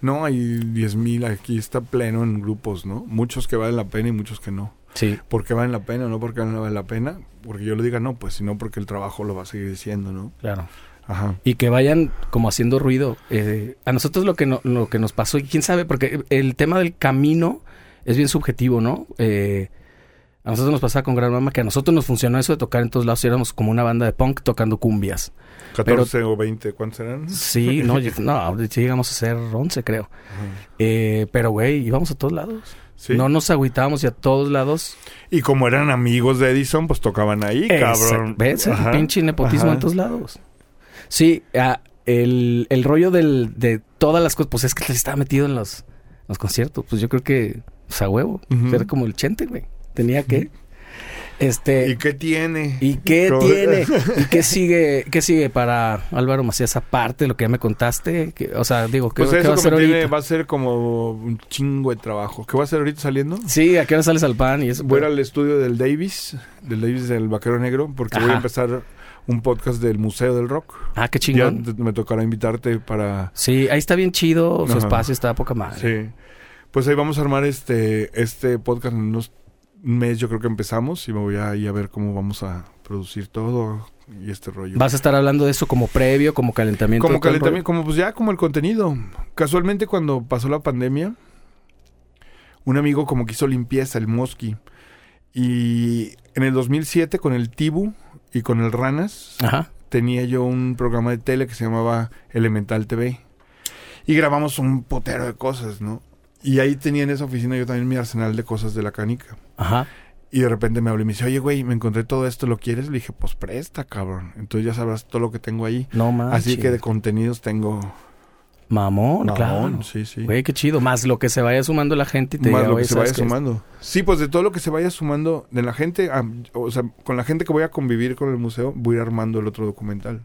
No, hay 10.000, aquí está pleno en grupos, ¿no? Muchos que valen la pena y muchos que no. Sí. ¿Por qué valen la pena o no porque no valen la pena? Porque yo le diga no, pues sino porque el trabajo lo va a seguir diciendo, ¿no? Claro. Ajá. Y que vayan como haciendo ruido. Eh, a nosotros lo que, no- lo que nos pasó, y quién sabe, porque el tema del camino es bien subjetivo, ¿no? Eh, a nosotros nos pasaba con Gran Mama que a nosotros nos funcionó eso de tocar en todos lados. y Éramos como una banda de punk tocando cumbias. 14 o 20, ¿cuántos eran? Sí, no, no, llegamos a ser 11, creo. Eh, pero, güey, íbamos a todos lados. Sí. No nos agüitábamos y a todos lados. Y como eran amigos de Edison, pues tocaban ahí, cabrón. ¿Ves? Ajá. pinche nepotismo Ajá. en todos lados. Sí, ah, el, el rollo del, de todas las cosas, pues es que les estaba metido en los, los conciertos. Pues yo creo que, pues a huevo. Era como el chente, güey. Tenía que. Este. ¿Y qué tiene? ¿Y qué tiene? ¿Y qué sigue, qué sigue para Álvaro Macías aparte de lo que ya me contaste? Que- o sea, digo, ¿qué, Pues qué va a hacer como tiene, ahorita? va a ser como un chingo de trabajo. ¿Qué va a hacer ahorita saliendo? Sí, ¿a qué hora sales al pan? Y eso, Voy a ir al estudio del Davis, del Davis del Vaquero Negro, porque voy a empezar un podcast del Museo del Rock. Ah, qué Ya chingón. te- me tocará invitarte para... Sí, ahí está bien chido, su Ajá. espacio está a poca madre. Sí. Pues ahí vamos a armar este, este podcast en unos un mes, yo creo que empezamos, y me voy a ir a ver cómo vamos a producir todo y este rollo. ¿Vas a estar hablando de eso como previo, como calentamiento? Como calentamiento, como pues ya como el contenido. Casualmente cuando pasó la pandemia, un amigo como que hizo limpieza, el Mosqui. Y en el 2007 con el Tibu y con el Ranas? Ajá. tenía yo un programa de tele que se llamaba Elemental TV. Y grabamos un potero de cosas, ¿no? Y ahí tenía en esa oficina yo también mi arsenal de cosas de la canica. Ajá. Y de repente me habló y me dice, oye, güey, me encontré todo esto, ¿lo quieres? Le dije, pues presta, cabrón. Entonces ya sabrás todo lo que tengo ahí. No más. Así que de contenidos tengo... Mamón, Mamón, claro. Sí, sí. Güey, qué chido. Más lo que se vaya sumando la gente y te Más diga, lo que "Oye, se vaya sumando. Sí, pues de todo lo que se vaya sumando de la gente, ah, o sea, con la gente que voy a convivir con el museo, voy a ir armando el otro documental.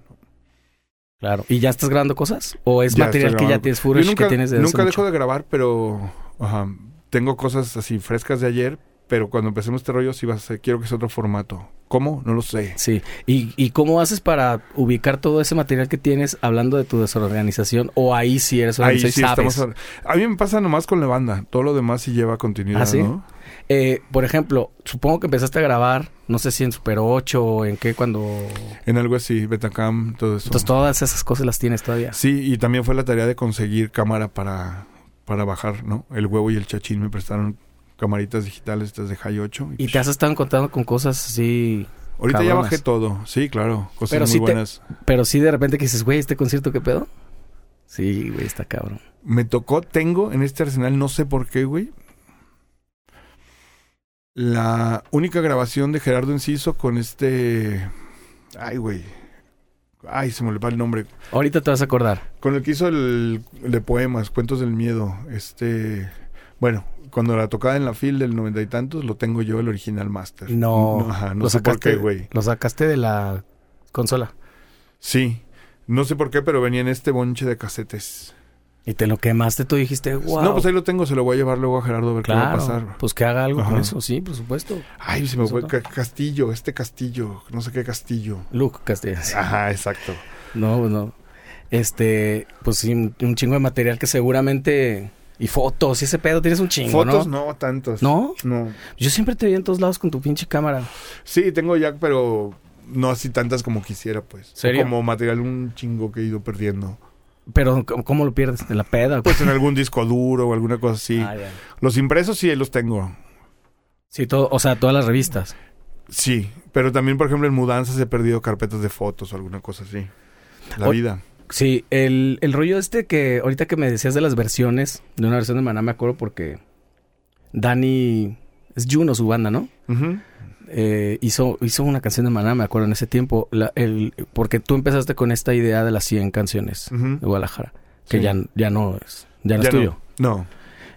Claro. ¿Y ya estás grabando cosas? ¿O es Ya material que ya tienes Yo footage nunca, que tienes de nunca dejo mucho? de grabar, pero ajá, tengo cosas así frescas de ayer, pero cuando empecemos este rollo sí va a ser, quiero que sea otro formato. ¿Cómo? No lo sé. Sí. ¿Y, ¿Y cómo haces para ubicar todo ese material que tienes hablando de tu desorganización? ¿O ahí sí eres Ahí organizado y sí sabes? estamos. A mí me pasa nomás con la banda. Todo lo demás sí lleva continuidad, ¿Ah, sí? ¿no? Eh, por ejemplo, supongo que empezaste a grabar, no sé si en Super 8 o en qué, cuando... En algo así, Betacam, todo eso. Entonces todas esas cosas las tienes todavía. Sí, y también fue la tarea de conseguir cámara para, para bajar, ¿no? El huevo y el chachín me prestaron camaritas digitales estas de High 8. Y te has estado encontrando con cosas así... Ahorita ya bajé todo. Sí, claro. Cosas Pero muy sí te- buenas. Pero sí de repente que dices, güey, ¿este concierto qué pedo? Sí, güey, está cabrón. Me tocó, tengo en este arsenal, no sé por qué, güey. La única grabación de Gerardo Enciso con este... Ay, güey. Ay, se me olvidó el nombre. Ahorita te vas a acordar. Con el que hizo el, el de poemas, Cuentos del Miedo. Este... Bueno, cuando la tocaba en la fil del noventa y tantos, lo tengo yo, el original master. No, ajá, no lo sé por sacaste, qué, güey. Lo sacaste de la consola. Sí. No sé por qué, pero venía en este bonche de casetes. Y te lo quemaste, tú dijiste, wow. No, pues ahí lo tengo, se lo voy a llevar luego a Gerardo a ver qué va a pasar. pues que haga algo con eso, sí, por supuesto. Ay, se me fue Castillo, este Castillo, no sé qué Castillo. Luke Castellanos. Ajá, exacto. No, pues no. Este, pues sí, un, un chingo de material que seguramente... Y fotos, y ese pedo, tienes un chingo, Fotos ¿no? no, tantos. ¿No? No. Yo siempre te veía en todos lados con tu pinche cámara. Sí, tengo ya, pero no así tantas como quisiera, pues. ¿Serio? Como material un chingo que he ido perdiendo. Pero, ¿cómo, lo pierdes? ¿En la peda? Pues en algún disco duro o alguna cosa así. Ah. Los impresos sí los tengo. Sí, todo, o sea, todas las revistas. Sí, pero también, por ejemplo, en mudanzas he perdido carpetas de fotos o alguna cosa así. La O- vida. Sí, el, el rollo este que ahorita que me decías de las versiones, de una versión de Maná me acuerdo porque Dani, es Juno su banda, ¿no? Ujú. Eh, hizo, hizo una canción de Maná, me acuerdo en ese tiempo, la- el, porque tú empezaste con esta idea de las 100 canciones de Guadalajara, que Sí. ya, ya no es, ya no Ya es tuyo. No.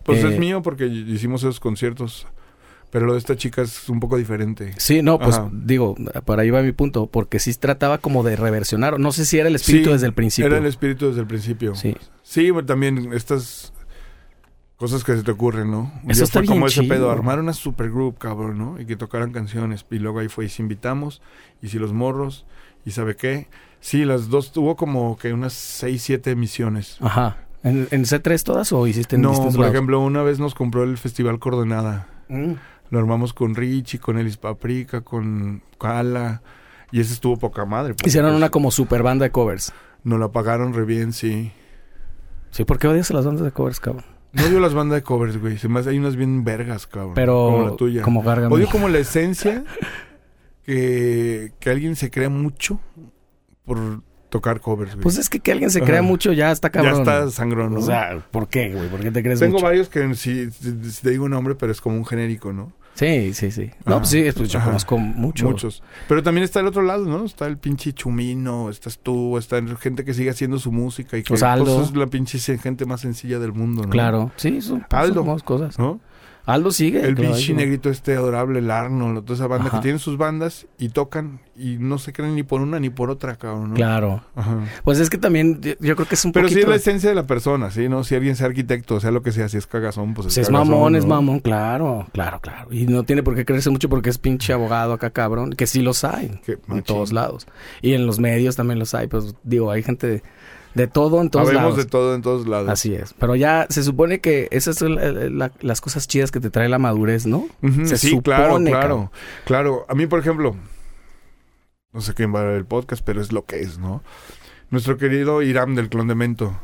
Pues Eh, es mío porque hicimos esos conciertos. Pero lo de esta chica es un poco diferente. Sí, no, pues Ajá. digo, para ahí va mi punto, porque sí trataba como de reversionar, no sé si era el espíritu Sí, desde el principio. Era el espíritu desde el principio. Sí. Sí, también estas cosas que se te ocurren, ¿no? Un Eso día está fue como bien ese chido. pedo, armar una supergroup, cabrón, ¿no? Y que tocaran canciones. Y luego ahí fue y si invitamos, y si los morros, y sabe qué. Sí, las dos, tuvo como que unas seis, siete emisiones. Ajá. ¿En, en C3 todas o hiciste en No, por lados? ejemplo, una vez nos compró el Festival Coordenada. Mm. Lo armamos con Richie, con Elis Paprika, con Kala. Y ese estuvo poca madre. porque, Hicieron pues, una como super banda de covers. Nos la pagaron re bien, sí. Sí, ¿por qué odias a las bandas de covers, cabrón? No odio las bandas de covers, güey. Se me hace- hay unas bien vergas, cabrón. Pero Como la tuya. como Gargamel. Odio como la esencia que, que alguien se crea mucho por tocar covers, güey. Pues es que que alguien se crea Ajá. mucho ya está ya cabrón. está sangrón, ¿no? O sea, ¿por qué, güey? ¿Por qué te crees Tengo mucho? varios que si, si- si te digo un nombre, pero es como un genérico, ¿no? Sí, sí, sí. No, pues sí, pues yo Ajá. conozco mucho. Muchos. Pero también está el otro lado, ¿no? Está el pinche Chumino, estás tú, está gente que sigue haciendo su música y que Pues Aldo. pues, es la pinche gente más sencilla del mundo, ¿no? Claro. Sí, son, pues, Aldo. cosas. ¿No? Aldo sigue. El claro, ¿no? negrito este adorable, el Arnold, toda esa banda Ajá. que tienen sus bandas y tocan y no se creen ni por una ni por otra, cabrón, ¿no? Claro. Ajá. Pues es que también yo, yo creo que es un Pero sí poquito... es la esencia de la persona, ¿sí? ¿No? Si alguien sea arquitecto, sea lo que sea, si es cagazón, pues es Si es cagazón, mamón, ¿no? es mamón, claro, claro, claro. Y no tiene por qué creerse mucho porque es pinche abogado acá, cabrón, que sí los hay en todos lados. Y en los medios también los hay, pues digo, hay gente de, de todo en todos Habemos lados. de todo en todos lados. Así es. Pero ya se supone que esas son la- la- las cosas chidas que te trae la madurez, ¿no? Se sí, supone, claro, claro. Claro, a mí, por ejemplo, no sé quién va a ver el podcast, pero es lo que es, ¿no? Nuestro querido Iram del clon de Mento.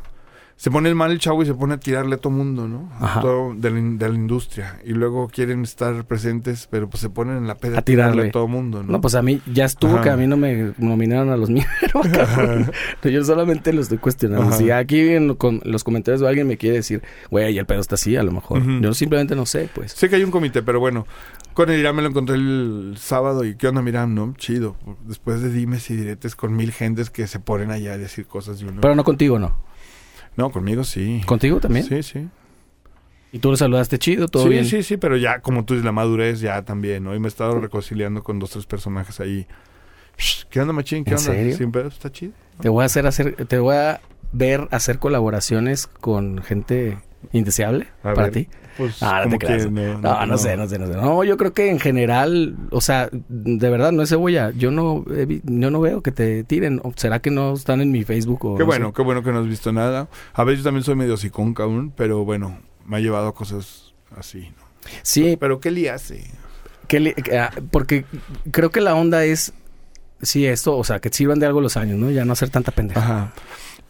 Se pone el mal el chavo y se pone a tirarle a todo mundo, ¿no? Ajá. Todo de la, in- de la industria. Y luego quieren estar presentes, pero pues se ponen en la peda A tirarle. a todo mundo, ¿no? No, pues a mí ya estuvo Ajá. que a mí no me nominaron a los cabrón. Yo solamente lo estoy cuestionando. Ajá. Si aquí en lo- con los comentarios alguien me quiere decir, güey, el pedo está así, a lo mejor. Yo simplemente no sé, pues. Sé que hay un comité, pero bueno. Con el Iram me lo encontré el sábado y ¿qué onda, Miram? ¿No? Chido. Después de dimes y diretes con mil gentes que se ponen allá a decir cosas y uno... Pero no contigo, ¿no? No, conmigo sí. ¿Contigo también? Sí, sí. ¿Y tú lo saludaste chido? ¿Todo sí, bien? sí, sí, pero ya, como tú dices, la madurez ya también, ¿no? Y me he estado reconciliando con dos, tres personajes ahí. ¿Qué onda, machín? ¿Qué ¿En onda? serio? Sin está chido. Te voy a hacer, hacer, te voy a ver hacer colaboraciones con gente indeseable A para ver, ti. Pues, Ah, no te creas. No, no, sé, no sé, no sé. No, yo creo que en general, o sea, de verdad, no es cebolla. Yo no, yo no veo que te tiren. ¿O ¿Será que no están en mi Facebook? O Qué no bueno, sé? qué bueno que no has visto nada. A veces yo también soy medio sicón, cabrón, pero bueno, me ha llevado a cosas así, ¿no? Sí, Pero ¿qué le hace? le- que, ah, porque creo que la onda es, sí, esto, o sea, que sirvan de algo los años, ¿no? Ya no hacer tanta pendeja. Ajá.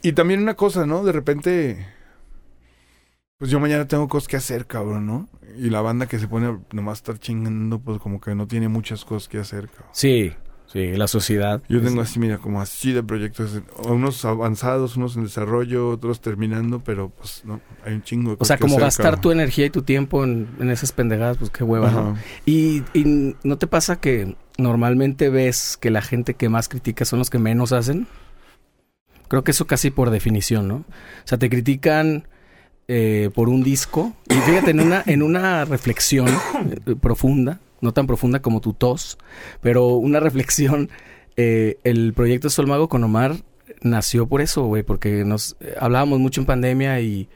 Y también una cosa, ¿no? De repente, pues yo mañana tengo cosas que hacer, cabrón, ¿no? Y la banda que se pone a nomás estar chingando, pues como que no tiene muchas cosas que hacer, cabrón. Sí, sí, la sociedad. Yo tengo así, mira, como así de proyectos, unos avanzados, unos en desarrollo, otros terminando, pero pues no, hay un chingo de O cosas sea, que como hacer, gastar cabrón. tu energía y tu tiempo en, en esas pendejadas, pues qué hueva, ¿no? Y, y ¿no te pasa que normalmente ves que la gente que más critica son los que menos hacen? Creo que eso casi por definición, ¿no? O sea, te critican eh, por un disco. Y fíjate, en una, en una reflexión eh, profunda, no tan profunda como tu tos, pero una reflexión, eh, el proyecto Sol Mago con Omar nació por eso, güey, porque nos eh, hablábamos mucho en pandemia y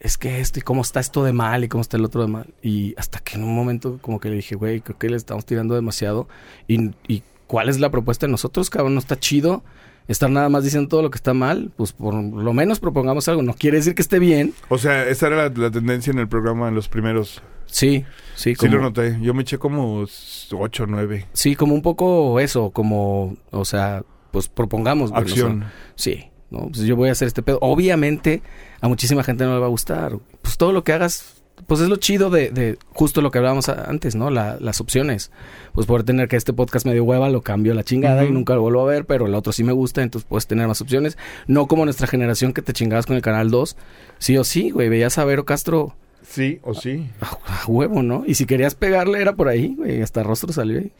es que esto y cómo está esto de mal y cómo está el otro de mal. Y hasta que en un momento como que le dije, güey, creo que le estamos tirando demasiado. Y, y ¿cuál es la propuesta de nosotros, cabrón? No está chido estar nada más diciendo todo lo que está mal. Pues por lo menos propongamos algo. No quiere decir que esté bien. O sea, esa era la, la tendencia en el programa en los primeros. Sí, sí, Sí como, lo noté. Yo me eché como ocho o nueve. sí, como un poco eso, como, o sea, pues propongamos. Acción. o sea, sí, ¿no? Pues yo voy a hacer este pedo. Obviamente a muchísima gente no le va a gustar. Pues todo lo que hagas pues es lo chido de, de justo lo que hablábamos antes, ¿no? La- las opciones. Pues poder tener que este podcast medio hueva, lo cambio a la chingada y Ujú. nunca lo vuelvo a ver, pero el otro sí me gusta, entonces puedes tener más opciones. No como nuestra generación que te chingabas con el canal 2. Sí o sí, güey, veías a Vero Castro Sí o sí. a, a huevo, ¿no? Y si querías pegarle era por ahí, güey, hasta rostro salió ahí.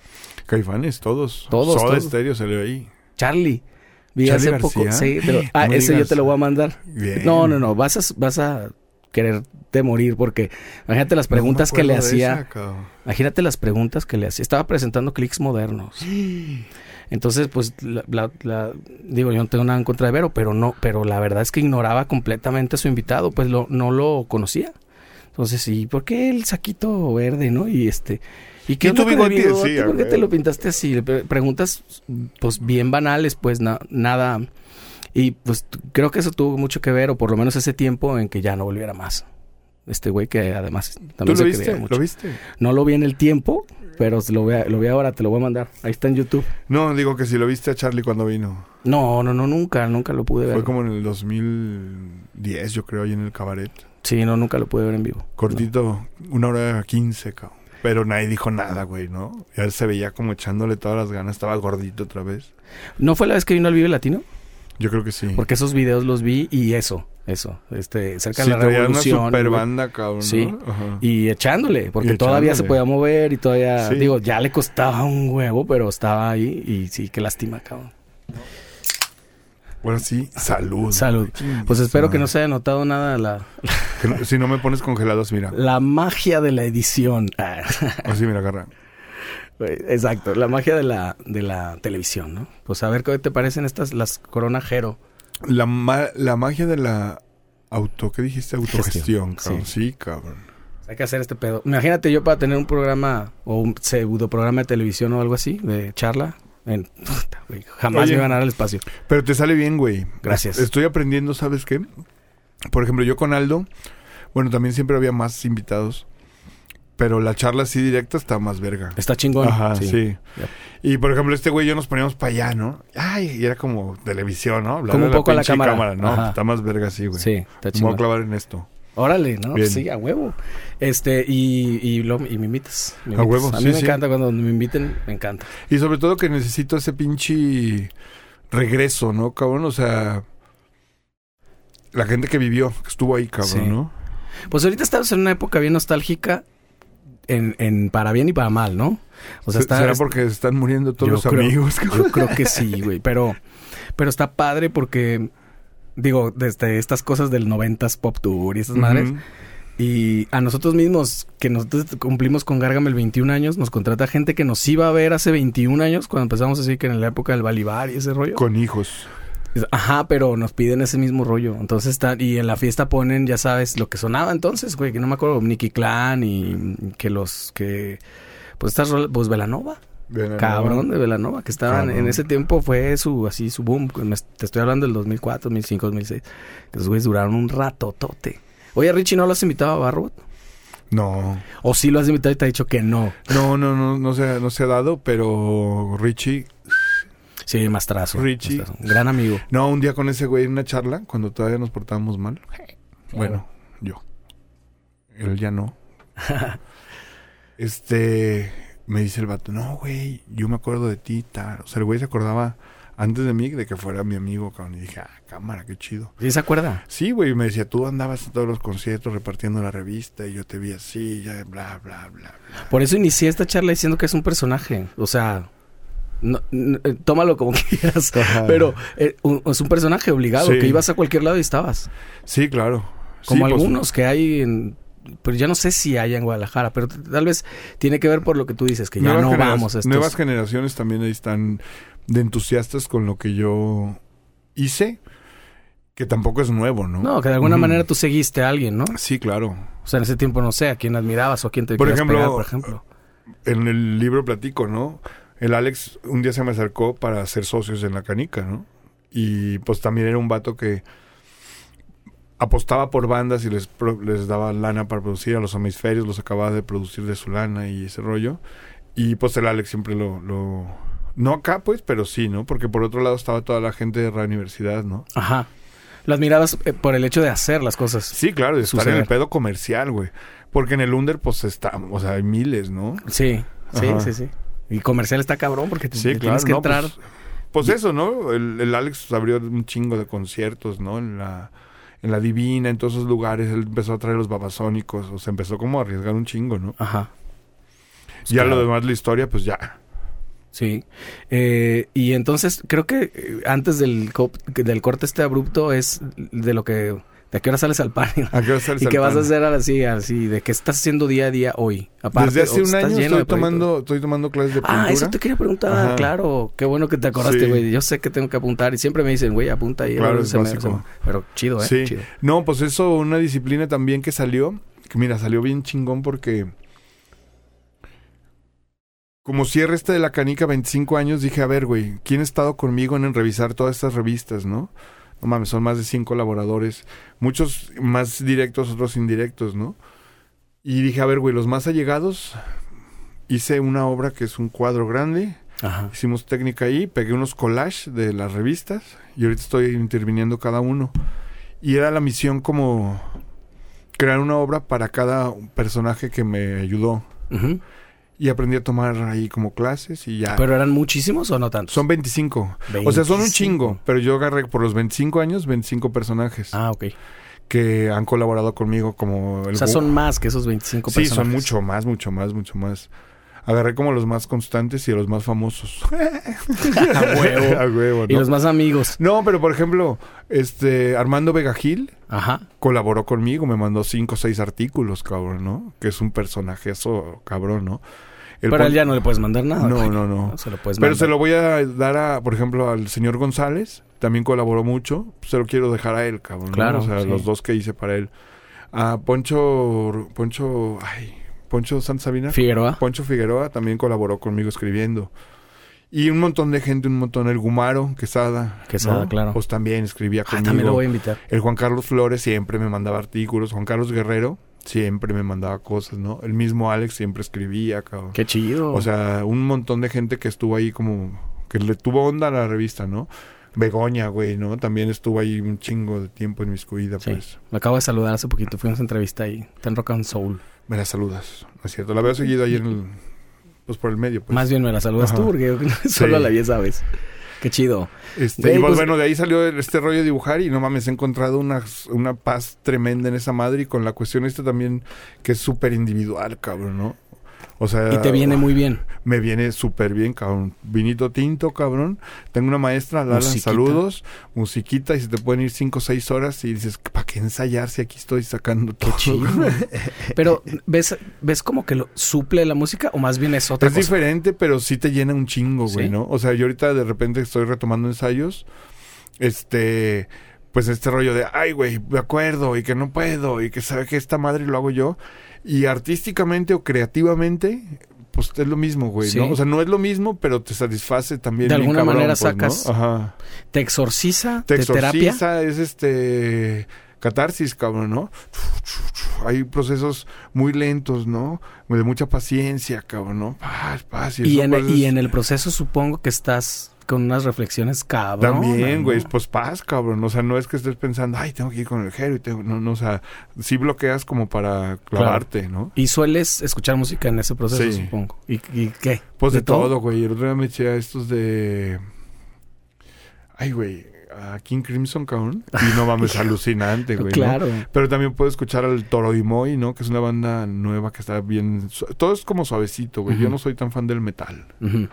Caifanes, todos. Todos, Soda todos. Estéreo salió ahí. Charlie. Vi ¿Charlie hace poco. García? Sí, pero- ah, ese yo te lo voy a mandar. Bien. No, no, no. Vas a, vas a quererte morir porque imagínate las preguntas No que le hacía. esa. Imagínate las preguntas que le hacía. Estaba presentando clics modernos. Entonces, pues, la, la- la- digo, yo no tengo nada en contra de Vero, pero no, pero la verdad es que ignoraba completamente a su invitado, pues lo, no lo conocía. Entonces, ¿y por qué el saquito verde, no? Y este, ¿y qué te lo pintaste así? Preguntas, pues, bien banales, pues, na- nada. Y pues creo que eso tuvo mucho que ver, o por lo menos ese tiempo en que ya no volviera más. Este güey que además ¿Tú también lo se viste? mucho. ¿Lo viste? No lo vi en el tiempo, pero lo vi, lo vi ahora, te lo voy a mandar. Ahí está en YouTube. No, digo que si lo viste a Charlie cuando vino. No, no, no, nunca, nunca lo pude ver. Fue como en el 2010, yo creo, ahí en el cabaret. Sí, no, nunca lo pude ver en vivo. Cortito, una hora quince, cabrón. Pero nadie dijo nada, güey, ¿no? Ya él se veía como echándole todas las ganas. Estaba gordito otra vez. ¿No fue la vez que vino al Vive Latino? Yo creo que sí. Porque esos videos los vi y eso, eso, este, cerca sí, de la revolución. una super banda, cabrón. Sí. Ajá. Y echándole, porque Y todavía se podía mover y todavía, Sí. digo, ya le costaba un huevo, pero estaba ahí y sí, qué lástima, cabrón. Bueno, sí, salud. Salud. Pues espero que no se haya notado nada la, si no me pones congelados, mira. la magia de la edición. Así, mira, agarra. Güey, Exacto, la magia de la, de la televisión, ¿no? Pues a ver qué te parecen estas, las Corona Jero. La, ma- la magia de la auto... ¿Qué dijiste? Autogestión, cabrón. Sí, cabrón. Hay que hacer este pedo. Imagínate yo para tener un programa o un pseudo programa de televisión o algo así, de charla. En, jamás Oye. me iban a dar el espacio. Pero te sale bien, güey. Gracias. Estoy aprendiendo, ¿sabes qué? Por ejemplo, yo con Aldo, bueno, también siempre había más invitados. Pero la charla así directa está más verga. Está chingón. Ajá, sí. Y por ejemplo, este güey y yo nos poníamos para allá, ¿no? Ay, y era como televisión, ¿no? Hablarle Como un poco a la pinche cámara. No, Ajá. está más verga así, güey. Sí, está Me voy a chingón. clavar en esto. Órale, ¿no? Bien. Sí, a huevo. Este, y, y, lo, y me invitas. me A huevo, A mí sí, me sí. encanta cuando me inviten, me encanta. Y sobre todo que necesito ese pinche regreso, ¿no, cabrón? O sea, la gente que vivió, que estuvo ahí, cabrón, Sí. ¿no? Pues ahorita estamos en una época bien nostálgica, en, en para bien y para mal, ¿no? O sea, Se- está, ¿Será porque se están muriendo todos los creo- amigos? Yo creo que sí, güey. Pero, pero está padre porque, digo, desde estas cosas del 90s Pop Tour y esas madres. Ujú. Y a nosotros mismos, que nosotros cumplimos con Gargamel 21 años, nos contrata gente que nos iba a ver hace 21 años, cuando empezamos así que en la época del Balibar y ese rollo. Con hijos. Ajá, pero nos piden ese mismo rollo. Entonces está, y en la fiesta ponen, ya sabes, lo que sonaba entonces, güey, que no me acuerdo, Nicky Clan y que los que, pues estas pues Velanova. Cabrón ¿no? de Velanova, que estaban Cabrón. en ese tiempo fue su así su boom. Te estoy hablando del 2004, 2005, 2006. Que esos güeyes duraron un ratotote. Oye, Richie, ¿no lo has invitado a Barbot? No. ¿O sí lo has invitado y te ha dicho que no? No, no, no, no se, ha- no se ha dado, pero Richie... Sí, mastrazo. Richie. mastrazo. Gran amigo. No, un día con ese güey en una charla, cuando todavía nos portábamos mal. Bueno, yo. Él ya no. este, me dice el vato, no, güey, yo me acuerdo de ti, tal. O sea, el güey se acordaba antes de mí de que fuera mi amigo, cabrón. Y dije, ah, cámara, qué chido. ¿Sí se acuerda? Sí, güey, me decía, tú andabas en todos los conciertos repartiendo la revista y yo te vi así, ya, bla, bla, bla, bla. Por eso inicié esta charla diciendo que es un personaje. O sea, no- no- eh, tómalo como quieras. Ajá. Pero eh, un- es un personaje obligado, Sí. que ibas a cualquier lado y estabas. Sí, claro. Como Sí, pues, algunos que hay en... Pero ya no sé si hay en Guadalajara, pero tal vez tiene que ver por lo que tú dices, que ya no vamos a estos... Nuevas generaciones también ahí están de entusiastas con lo que yo hice, que tampoco es nuevo, ¿no? No, que de alguna manera tú seguiste a alguien, ¿no? Sí, claro. O sea, en ese tiempo no sé a quién admirabas o a quién te Por ejemplo, pegar, por ejemplo. En el libro platico, ¿no? El Alex un día se me acercó para ser socios en la canica, ¿no? Y pues también era un vato que apostaba por bandas y les, les daba lana para producir a los hemisferios, los acababa de producir de su lana y ese rollo. Y pues el Alex siempre lo... lo no acá, pues, pero sí, ¿no? Porque por otro lado estaba toda la gente de la universidad, ¿no? Ajá. Lo admirabas eh, por el hecho de hacer las cosas. Sí, claro, de estar en el pedo comercial, güey. Porque en el under, pues, está... O sea, hay miles, ¿no? Sí, sí, Ajá. sí, sí. Y comercial está cabrón porque te, Sí, te claro. tienes que no, entrar. Pues, pues eso, ¿no? El, el Alex abrió un chingo de conciertos, ¿no? En la, en la Divina, en todos esos lugares. Él empezó a traer los babasónicos. O sea, empezó como a arriesgar un chingo, ¿no? Ajá. ya claro. lo demás, la historia, pues ya. Sí. Eh, y entonces creo que eh, antes del, co- del corte este abrupto es de lo que... ¿De qué hora sales al pan? ¿A qué hora sales ¿Y al qué vas a hacer así, así? ¿De qué estás haciendo día a día hoy? Aparte, Desde hace un año estoy tomando, estoy tomando clases de pintura. Ah, eso te quería preguntar, Ajá. claro. Qué bueno que te acordaste, Sí. güey. Yo sé que tengo que apuntar y siempre me dicen, güey, apunta ahí. Claro, es básico. me- Pero chido, ¿eh? Sí. Chido. No, pues eso, una disciplina también que salió. Que mira, salió bien chingón porque. Como cierre este de la canica 25 años, dije, a ver, güey, ¿quién ha estado conmigo en, en revisar todas estas revistas, no? No mames, son más de 100 colaboradores. Muchos más directos, otros indirectos, ¿no? Y dije, a ver, güey, los más allegados. Hice una obra que es un cuadro grande. Ajá. Hicimos técnica ahí, pegué unos collages de las revistas y ahorita estoy interviniendo cada uno. Y era la misión como crear una obra para cada personaje que me ayudó. Y aprendí a tomar ahí como clases y ya. ¿Pero eran muchísimos o no tantos? son 25. O sea, son un 25. chingo. Pero yo agarré por los 25 años 25 personajes Ah, ok. que han colaborado conmigo como... El O sea, son más que esos 25 Sí, personajes. son mucho más, mucho más, mucho más. Agarré como los más constantes y los más famosos. A huevo. A huevo, Y los más amigos. No, pero por ejemplo, este Armando Vega Gil Ajá. colaboró conmigo, me mandó cinco o seis artículos, cabrón, ¿no? Que es un personaje eso, cabrón, ¿no? El Pero a él ya no le puedes mandar nada. No, no, no. se lo puedes Pero mandar. se lo voy a dar a, por ejemplo, al señor González, también colaboró mucho, se lo quiero dejar a él, cabrón. ¿no? Claro, O sea, sí. los dos que hice para él. A Poncho, Poncho, ay, Poncho Santa Sabina. Figueroa. Poncho Figueroa también colaboró conmigo escribiendo. Y un montón de gente, un montón. El Gumaro, Quesada. Quesada, ¿no? claro. Pues también escribía Ah, conmigo. también lo voy a invitar. El Juan Carlos Flores siempre me mandaba artículos. Juan Carlos Guerrero siempre me mandaba cosas, ¿no? El mismo Alex siempre escribía, cabrón. Qué chido. O sea, un montón de gente que estuvo ahí como... Que le tuvo onda a la revista, ¿no? Begoña, güey, ¿no? También estuvo ahí un chingo de tiempo en mi vida, Sí. pues. Me acabo de saludar hace poquito. Fuimos a entrevista ahí. Está en Rock and Soul. Me la saludas, ¿no es cierto? La veo seguido ahí en el... Pues por el medio, pues. Más bien me la saludas Ajá. tú porque solo Sí. la vi esa vez. Qué chido. Este, y pues, bueno, de ahí salió este rollo de dibujar y no mames, he encontrado una, una paz tremenda en esa madre y con la cuestión esta también que es súper individual, cabrón, ¿no? O sea... Y te viene muy bien. Me viene súper bien, cabrón. Vinito tinto, cabrón. Tengo una maestra, Lala, Musiquita. saludos. Musiquita y se te pueden ir cinco o seis horas y dices, ¿para qué ensayar si aquí estoy sacando todo? chido. Pero, ¿ves, ¿ves como que lo suple la música o más bien es otra Es cosa? diferente, pero sí te llena un chingo, güey, ¿Sí? ¿no? O sea, yo ahorita de repente estoy retomando ensayos, este, pues este rollo de, ay, güey, me acuerdo y que no puedo y que sabe que esta madre lo hago yo. Y artísticamente o creativamente, pues es lo mismo, güey, Sí. ¿no? O sea, no es lo mismo, pero te satisface también. De alguna cabrón, manera pues, ¿no? sacas Ajá. ¿Te exorciza? Te exorciza, es este catarsis, cabrón, ¿no? Hay procesos muy lentos, ¿no? De mucha paciencia, cabrón, ¿no? Paz, paz. Y en el proceso supongo que estás con unas reflexiones cabrón. También, güey, pues paz, cabrón. O sea, no es que estés pensando, ay, tengo que ir con el Jero y tengo... No, no, o sea, sí bloqueas como para clavarte, ¿no? Y sueles escuchar música en ese proceso, Sí. supongo. ¿Y, y qué? Pues de, todo, güey. El otro día me eché a estos de... Ay, güey, a King Crimson, cabrón. Y no mames, alucinante, güey. ¿no? Claro. Pero también puedo escuchar al Toro y Moy, ¿no? Que es una banda nueva que está bien... Todo es como suavecito, güey. Yo no soy tan fan del metal. Ujú.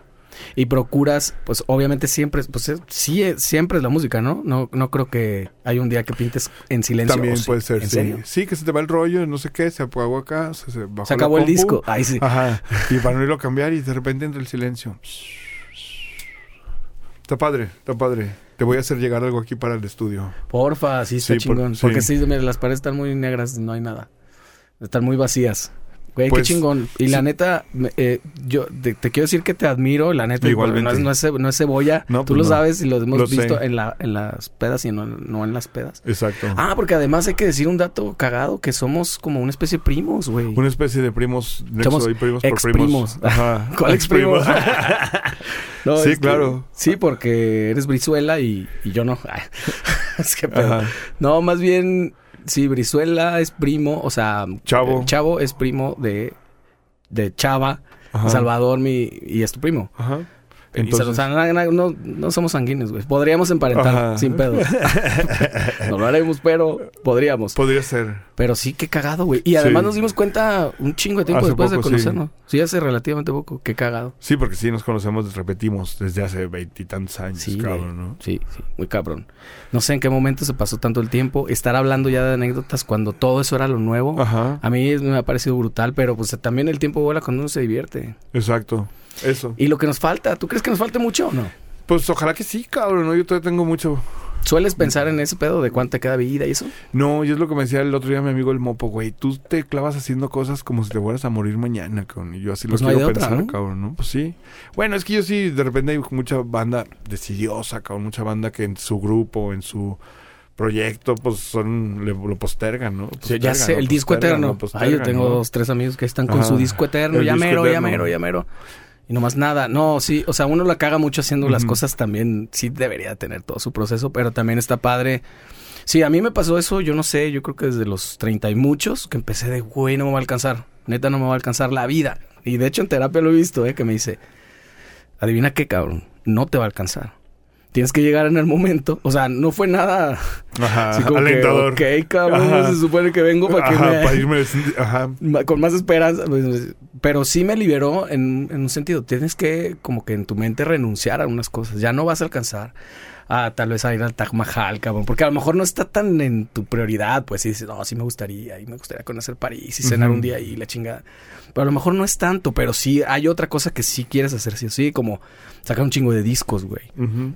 Y procuras, pues obviamente siempre, pues es- sí, es- siempre es la música, ¿no? No, no creo que hay un día que pintes en silencio. También ¿o sí? puede ser, ¿En sí. serio? Sí, que se te va el rollo, no sé qué, se apagó acá, se, se bajó Se acabó el disco. Ahí sí. Ajá. Y para no irlo a cambiar y de repente entra el silencio. Está padre, está padre. Te voy a hacer llegar algo aquí para el estudio. Porfa, sí está Sí, por- chingón. sí. Porque sí, mira, las paredes están muy negras, no hay nada. Están muy vacías. Güey, Pues, qué chingón. Y la neta, eh, yo te, te quiero decir que te admiro, la neta. Igualmente. No es, no es, ce- no es cebolla. No, Tú pues lo sabes y lo hemos Lo visto en, la, en las pedas y no, no en las pedas. Exacto. Ah, porque además hay que decir un dato cagado, que somos como una especie de primos, güey. Una especie de primos, nexo Somos y primos por primos. Ajá. ¿Cuál Ex-primos. No, Sí, es que- claro. sí, porque eres Brizuela y, y yo no. Es que. Ajá. No, más bien, sí, Brizuela es primo, o sea, Chavo. eh, Chavo es primo de, de Chava, Ajá. Salvador, mi, y es tu primo. Ajá. Entonces, o sea, no, no somos sanguíneos, güey. Podríamos emparentar Ajá. sin pedo. no lo haremos, pero podríamos. podría ser. Pero sí, qué cagado, güey. Y además Sí. nos dimos cuenta un chingo de tiempo Hace después de poco, conocernos. Sí. hace relativamente poco. Qué cagado. Sí, porque sí nos conocemos, repetimos, desde hace veintitantos años, Sí, cabrón. ¿no? Sí, sí, muy cabrón. No sé en qué momento se pasó tanto el tiempo. Estar hablando ya de anécdotas cuando todo eso era lo nuevo. Ajá. A mí me ha parecido brutal, pero pues también el tiempo vuela cuando uno se divierte. Exacto. Eso. Y lo que nos falta, ¿tú crees que nos falte mucho o no? Pues ojalá que sí, cabrón, ¿no? Yo todavía tengo mucho. ¿Sueles pensar en ese pedo de cuánta queda vida y eso? No, y es lo que me decía el otro día mi amigo el Mopo, güey. Tú te clavas haciendo cosas como si te fueras a morir mañana, cabrón. Y yo así Pues lo no quiero otra, pensar, ¿no? cabrón, ¿no? Pues sí. Bueno, es que yo sí, de repente hay mucha banda decidiosa, cabrón. Mucha banda que en su grupo, en su proyecto, pues son, le- lo postergan, ¿no? Sí, ya Postergan, sé, el disco postergan, eterno. Ay, yo postergan, tengo ¿no? dos, tres amigos que están con su disco eterno. Ya disco mero, ya eterno. mero, ya mero. Y nomás nada. No, sí, o sea, uno la caga mucho haciendo las cosas también. Sí debería tener todo su proceso, pero también está padre. Sí, a mí me pasó eso, yo no sé, yo creo que desde los 30 y muchos, que empecé de, güey, no me va a alcanzar. Neta, no me va a alcanzar la vida. Y de hecho en terapia lo he visto, ¿eh? Que me dice, adivina qué, cabrón, no te va a alcanzar. Tienes que llegar en el momento. O sea, no fue nada Ajá, así como alentador. que, ok, cabrón, Ajá. se supone que vengo para que Ajá, me... para irme... Ajá. con más esperanza. pues, Pero sí me liberó en, en un sentido. Tienes que, como que en tu mente, renunciar a unas cosas. Ya no vas a alcanzar a tal vez a ir al Taj Mahal, cabrón. Porque a lo mejor no está tan en tu prioridad. Pues sí dices, no, sí me gustaría. Y me gustaría conocer París y cenar un día ahí, la chingada. Pero a lo mejor no es tanto. Pero sí hay otra cosa que sí quieres hacer, sí o sí. Como sacar un chingo de discos, güey. Ujú.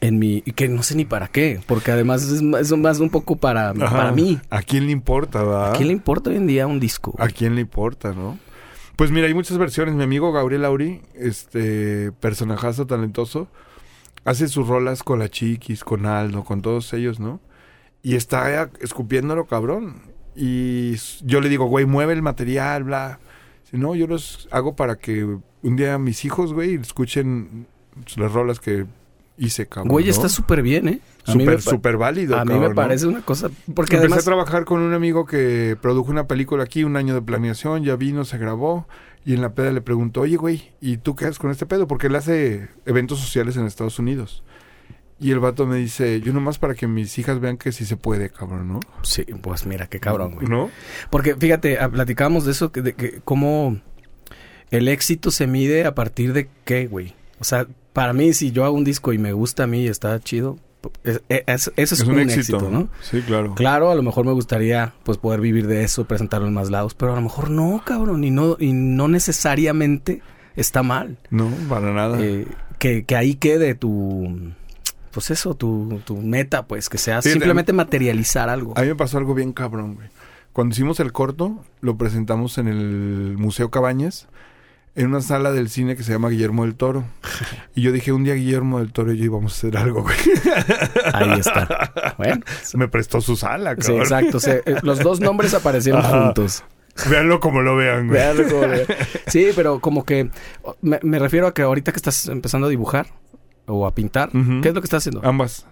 En mi... y Que no sé ni para qué. Porque además es más, es más un poco para, Ajá. para mí. ¿A quién le importa, va? ¿A quién le importa hoy en día un disco? ¿A quién le importa, no? Pues mira, hay muchas versiones. Mi amigo Gabriel Auri, este personajazo talentoso, hace sus rolas con la Chiquis, con Aldo, con todos ellos, ¿no? Y está escupiéndolo, cabrón. Y yo le digo, güey, mueve el material, bla. Si no, yo los hago para que un día mis hijos, güey, escuchen las rolas que hice, cabrón. Güey, está súper bien, ¿eh? Súper, súper válido, A mí cabrón, me ¿no? parece una cosa. Porque Empecé además. a trabajar con un amigo que produjo una película aquí, un año de planeación, ya vino, se grabó, y en la peda le preguntó, oye, güey, ¿y tú qué haces con este pedo? Porque él hace eventos sociales en Estados Unidos. Y el vato me dice, yo nomás para que mis hijas vean que sí se puede, cabrón, ¿no? Sí, pues mira, qué cabrón, güey. ¿No? Porque fíjate, ah, platicábamos de eso, que, de que cómo el éxito se mide a partir de qué, güey. O sea, para mí, si yo hago un disco y me gusta a mí y está chido, es- es- eso es, un, éxito, ¿no? Sí, claro. Claro, a lo mejor me gustaría pues poder vivir de eso, presentarlo en más lados, pero a lo mejor no, cabrón, y no, y no necesariamente está mal. No, para nada. Eh, que, que ahí quede tu, pues eso, tu, tu meta, pues, que sea Sí, simplemente materializar algo. A mí me pasó algo bien cabrón, güey. Cuando hicimos el corto, lo presentamos en el Museo Cabañas, en una sala del cine que se llama Guillermo del Toro. Y yo dije, un día Guillermo del Toro y yo íbamos a hacer algo, güey. Ahí está. Bueno, Me prestó su sala, sí, cabrón. exacto. se- eh, los dos nombres aparecieron Ajá. juntos. Véanlo como lo vean, güey. Véanlo como vean. Sí, pero como que me, me refiero a que ahorita que estás empezando a dibujar o a pintar. ¿qué es lo que estás haciendo? Ambas.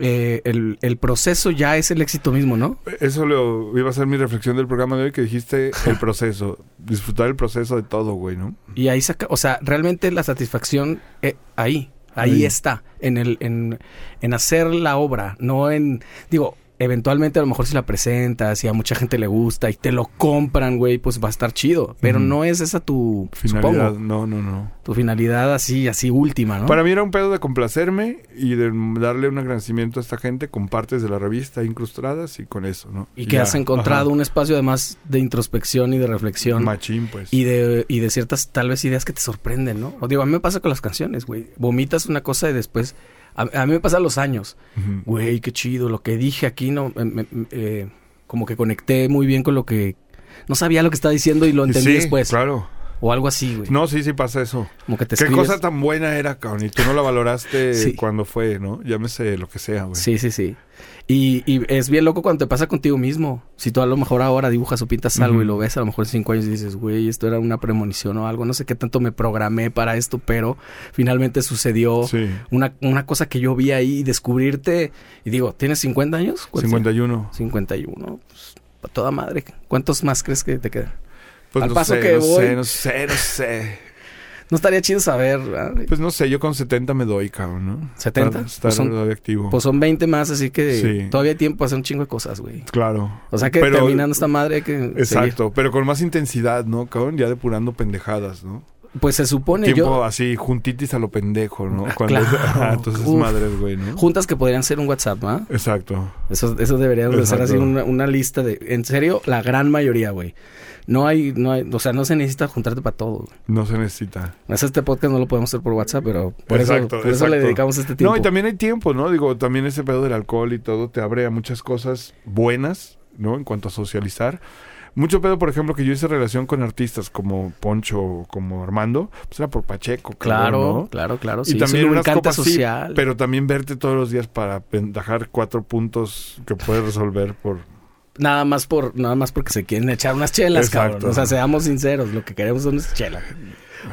Eh, el, el proceso ya es el éxito mismo, ¿no? Eso lo iba a ser mi reflexión del programa de hoy que dijiste el proceso. Disfrutar el proceso de todo, güey, ¿no? Y ahí saca, o sea, realmente la satisfacción eh, ahí, ahí, Ahí. está, en el, en, en hacer la obra, no en, digo, eventualmente a lo mejor si la presentas y a mucha gente le gusta y te lo compran, güey, pues va a estar chido, pero no es esa tu, Finalidad. supongo, No, no, no. tu finalidad así, así última, ¿no? Para mí era un pedo de complacerme y de darle un agradecimiento a esta gente con partes de la revista incrustadas y con eso, ¿no? y que ya. has encontrado Ajá. un espacio además de introspección y de reflexión. Machín, pues. Y de, y de ciertas tal vez ideas que te sorprenden, ¿no? O digo, a mí me pasa con las canciones, güey. Vomitas una cosa y después... A, a mí me pasa los años. Ujú. Güey, qué chido. Lo que dije aquí, no... me- me- eh, como que conecté muy bien con lo que... No sabía lo que estaba diciendo y lo entendí Sí, después. claro. O algo así, güey. No, sí, sí pasa eso. Como que te Qué escribes... cosa tan buena era, cabrón. Y tú no la valoraste Sí. cuando fue, ¿no? Llámese lo que sea, güey. Sí, sí, sí. Y, y es bien loco cuando te pasa contigo mismo. Si tú a lo mejor ahora dibujas o pintas algo y lo ves a lo mejor en cinco años y dices, güey, esto era una premonición o algo. No sé qué tanto me programé para esto, pero finalmente sucedió Sí. una, una cosa que yo vi ahí y descubrirte. Y digo, ¿tienes 50 años? ¿Cuántos? 51. 51. Pues, toda madre. ¿Cuántos más crees que te quedan? Pues Al no paso sé, que no voy. sé, no sé, no sé. No estaría chido saber. ¿verdad? Pues no sé, yo con 70 me doy, cabrón, ¿no? 70, Estar, estar pues son- activo. Pues son 20 más, así que Sí. todavía hay tiempo para hacer un chingo de cosas, güey. claro. O sea que Pero- terminando esta madre hay que seguir. Exacto, pero con más intensidad, ¿no, cabrón? Ya depurando pendejadas, ¿no? Pues se supone Tiempo yo... así, juntitis a lo pendejo, ¿no? Ah, Cuando claro. Entonces Uf. madres, güey, ¿no? Juntas que podrían ser un WhatsApp, ¿ah? Exacto. Eso, eso debería de ser así una, una lista de... En serio, la gran mayoría, güey. No hay, no hay... O sea, no se necesita juntarte para todo. güey. No se necesita. Este podcast no lo podemos hacer por WhatsApp, pero por, Exacto, eso, por eso le dedicamos este tiempo. No, y también hay tiempo, ¿no? Digo, también ese pedo del alcohol y todo te abre a muchas cosas buenas, ¿no? En cuanto a socializar. Mucho pedo, por ejemplo, que yo hice relación con artistas como Poncho como Armando, pues era por Pacheco, cabrón, Claro, ¿no? claro, claro. Y Sí, también unas copas, sí, social. pero también verte todos los días para ventajar cuatro puntos que puedes resolver por nada más por nada más porque se quieren echar unas chelas, Exacto. cabrón. O sea, seamos sinceros, lo que queremos son unas chelas.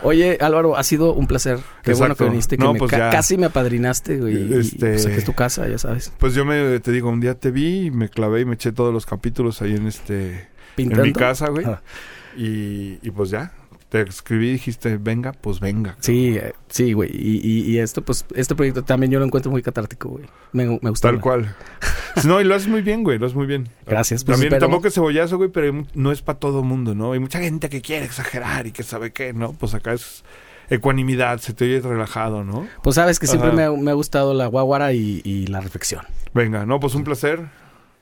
Oye, Álvaro, ha sido un placer. Qué bueno que viniste, que No, me pues ca- casi me apadrinaste, güey. y- Este- Y, pues aquí es tu casa, ya sabes. Pues yo me, te digo, un día te vi y me clavé y me eché todos los capítulos ahí en este... Pintando. En mi casa, güey. Ah. Y, y pues ya. Te escribí y dijiste, venga, pues venga. Sí, sí, güey. Y, y, y esto, pues, este proyecto también yo lo encuentro muy catártico, güey. Me, me gustó. Tal cual. No, y lo haces muy bien, güey, lo haces muy bien. Gracias, pues, También tampoco es cebollazo, güey, pero no es para todo mundo, ¿no? Hay mucha gente que quiere exagerar y que sabe qué, ¿no? Pues acá es ecuanimidad, se te oye relajado, ¿no? Pues sabes que siempre me, ha- me ha gustado la guaguara y, y la reflexión. Venga, no, pues un placer.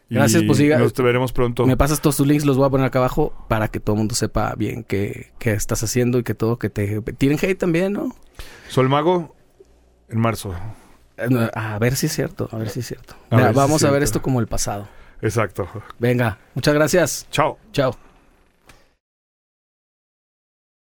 Gracias, pues, siga- Nos veremos pronto. Me pasas todos tus links, los voy a poner acá abajo para que todo el mundo sepa bien qué, qué estás haciendo y que todo, que te tiren hate también, ¿no? Sol Mago, en marzo. Eh, A ver si es cierto, a ver si es cierto. A Mira, ver si es vamos a ver esto como el pasado. Exacto. Venga, muchas gracias. Chao. Chao.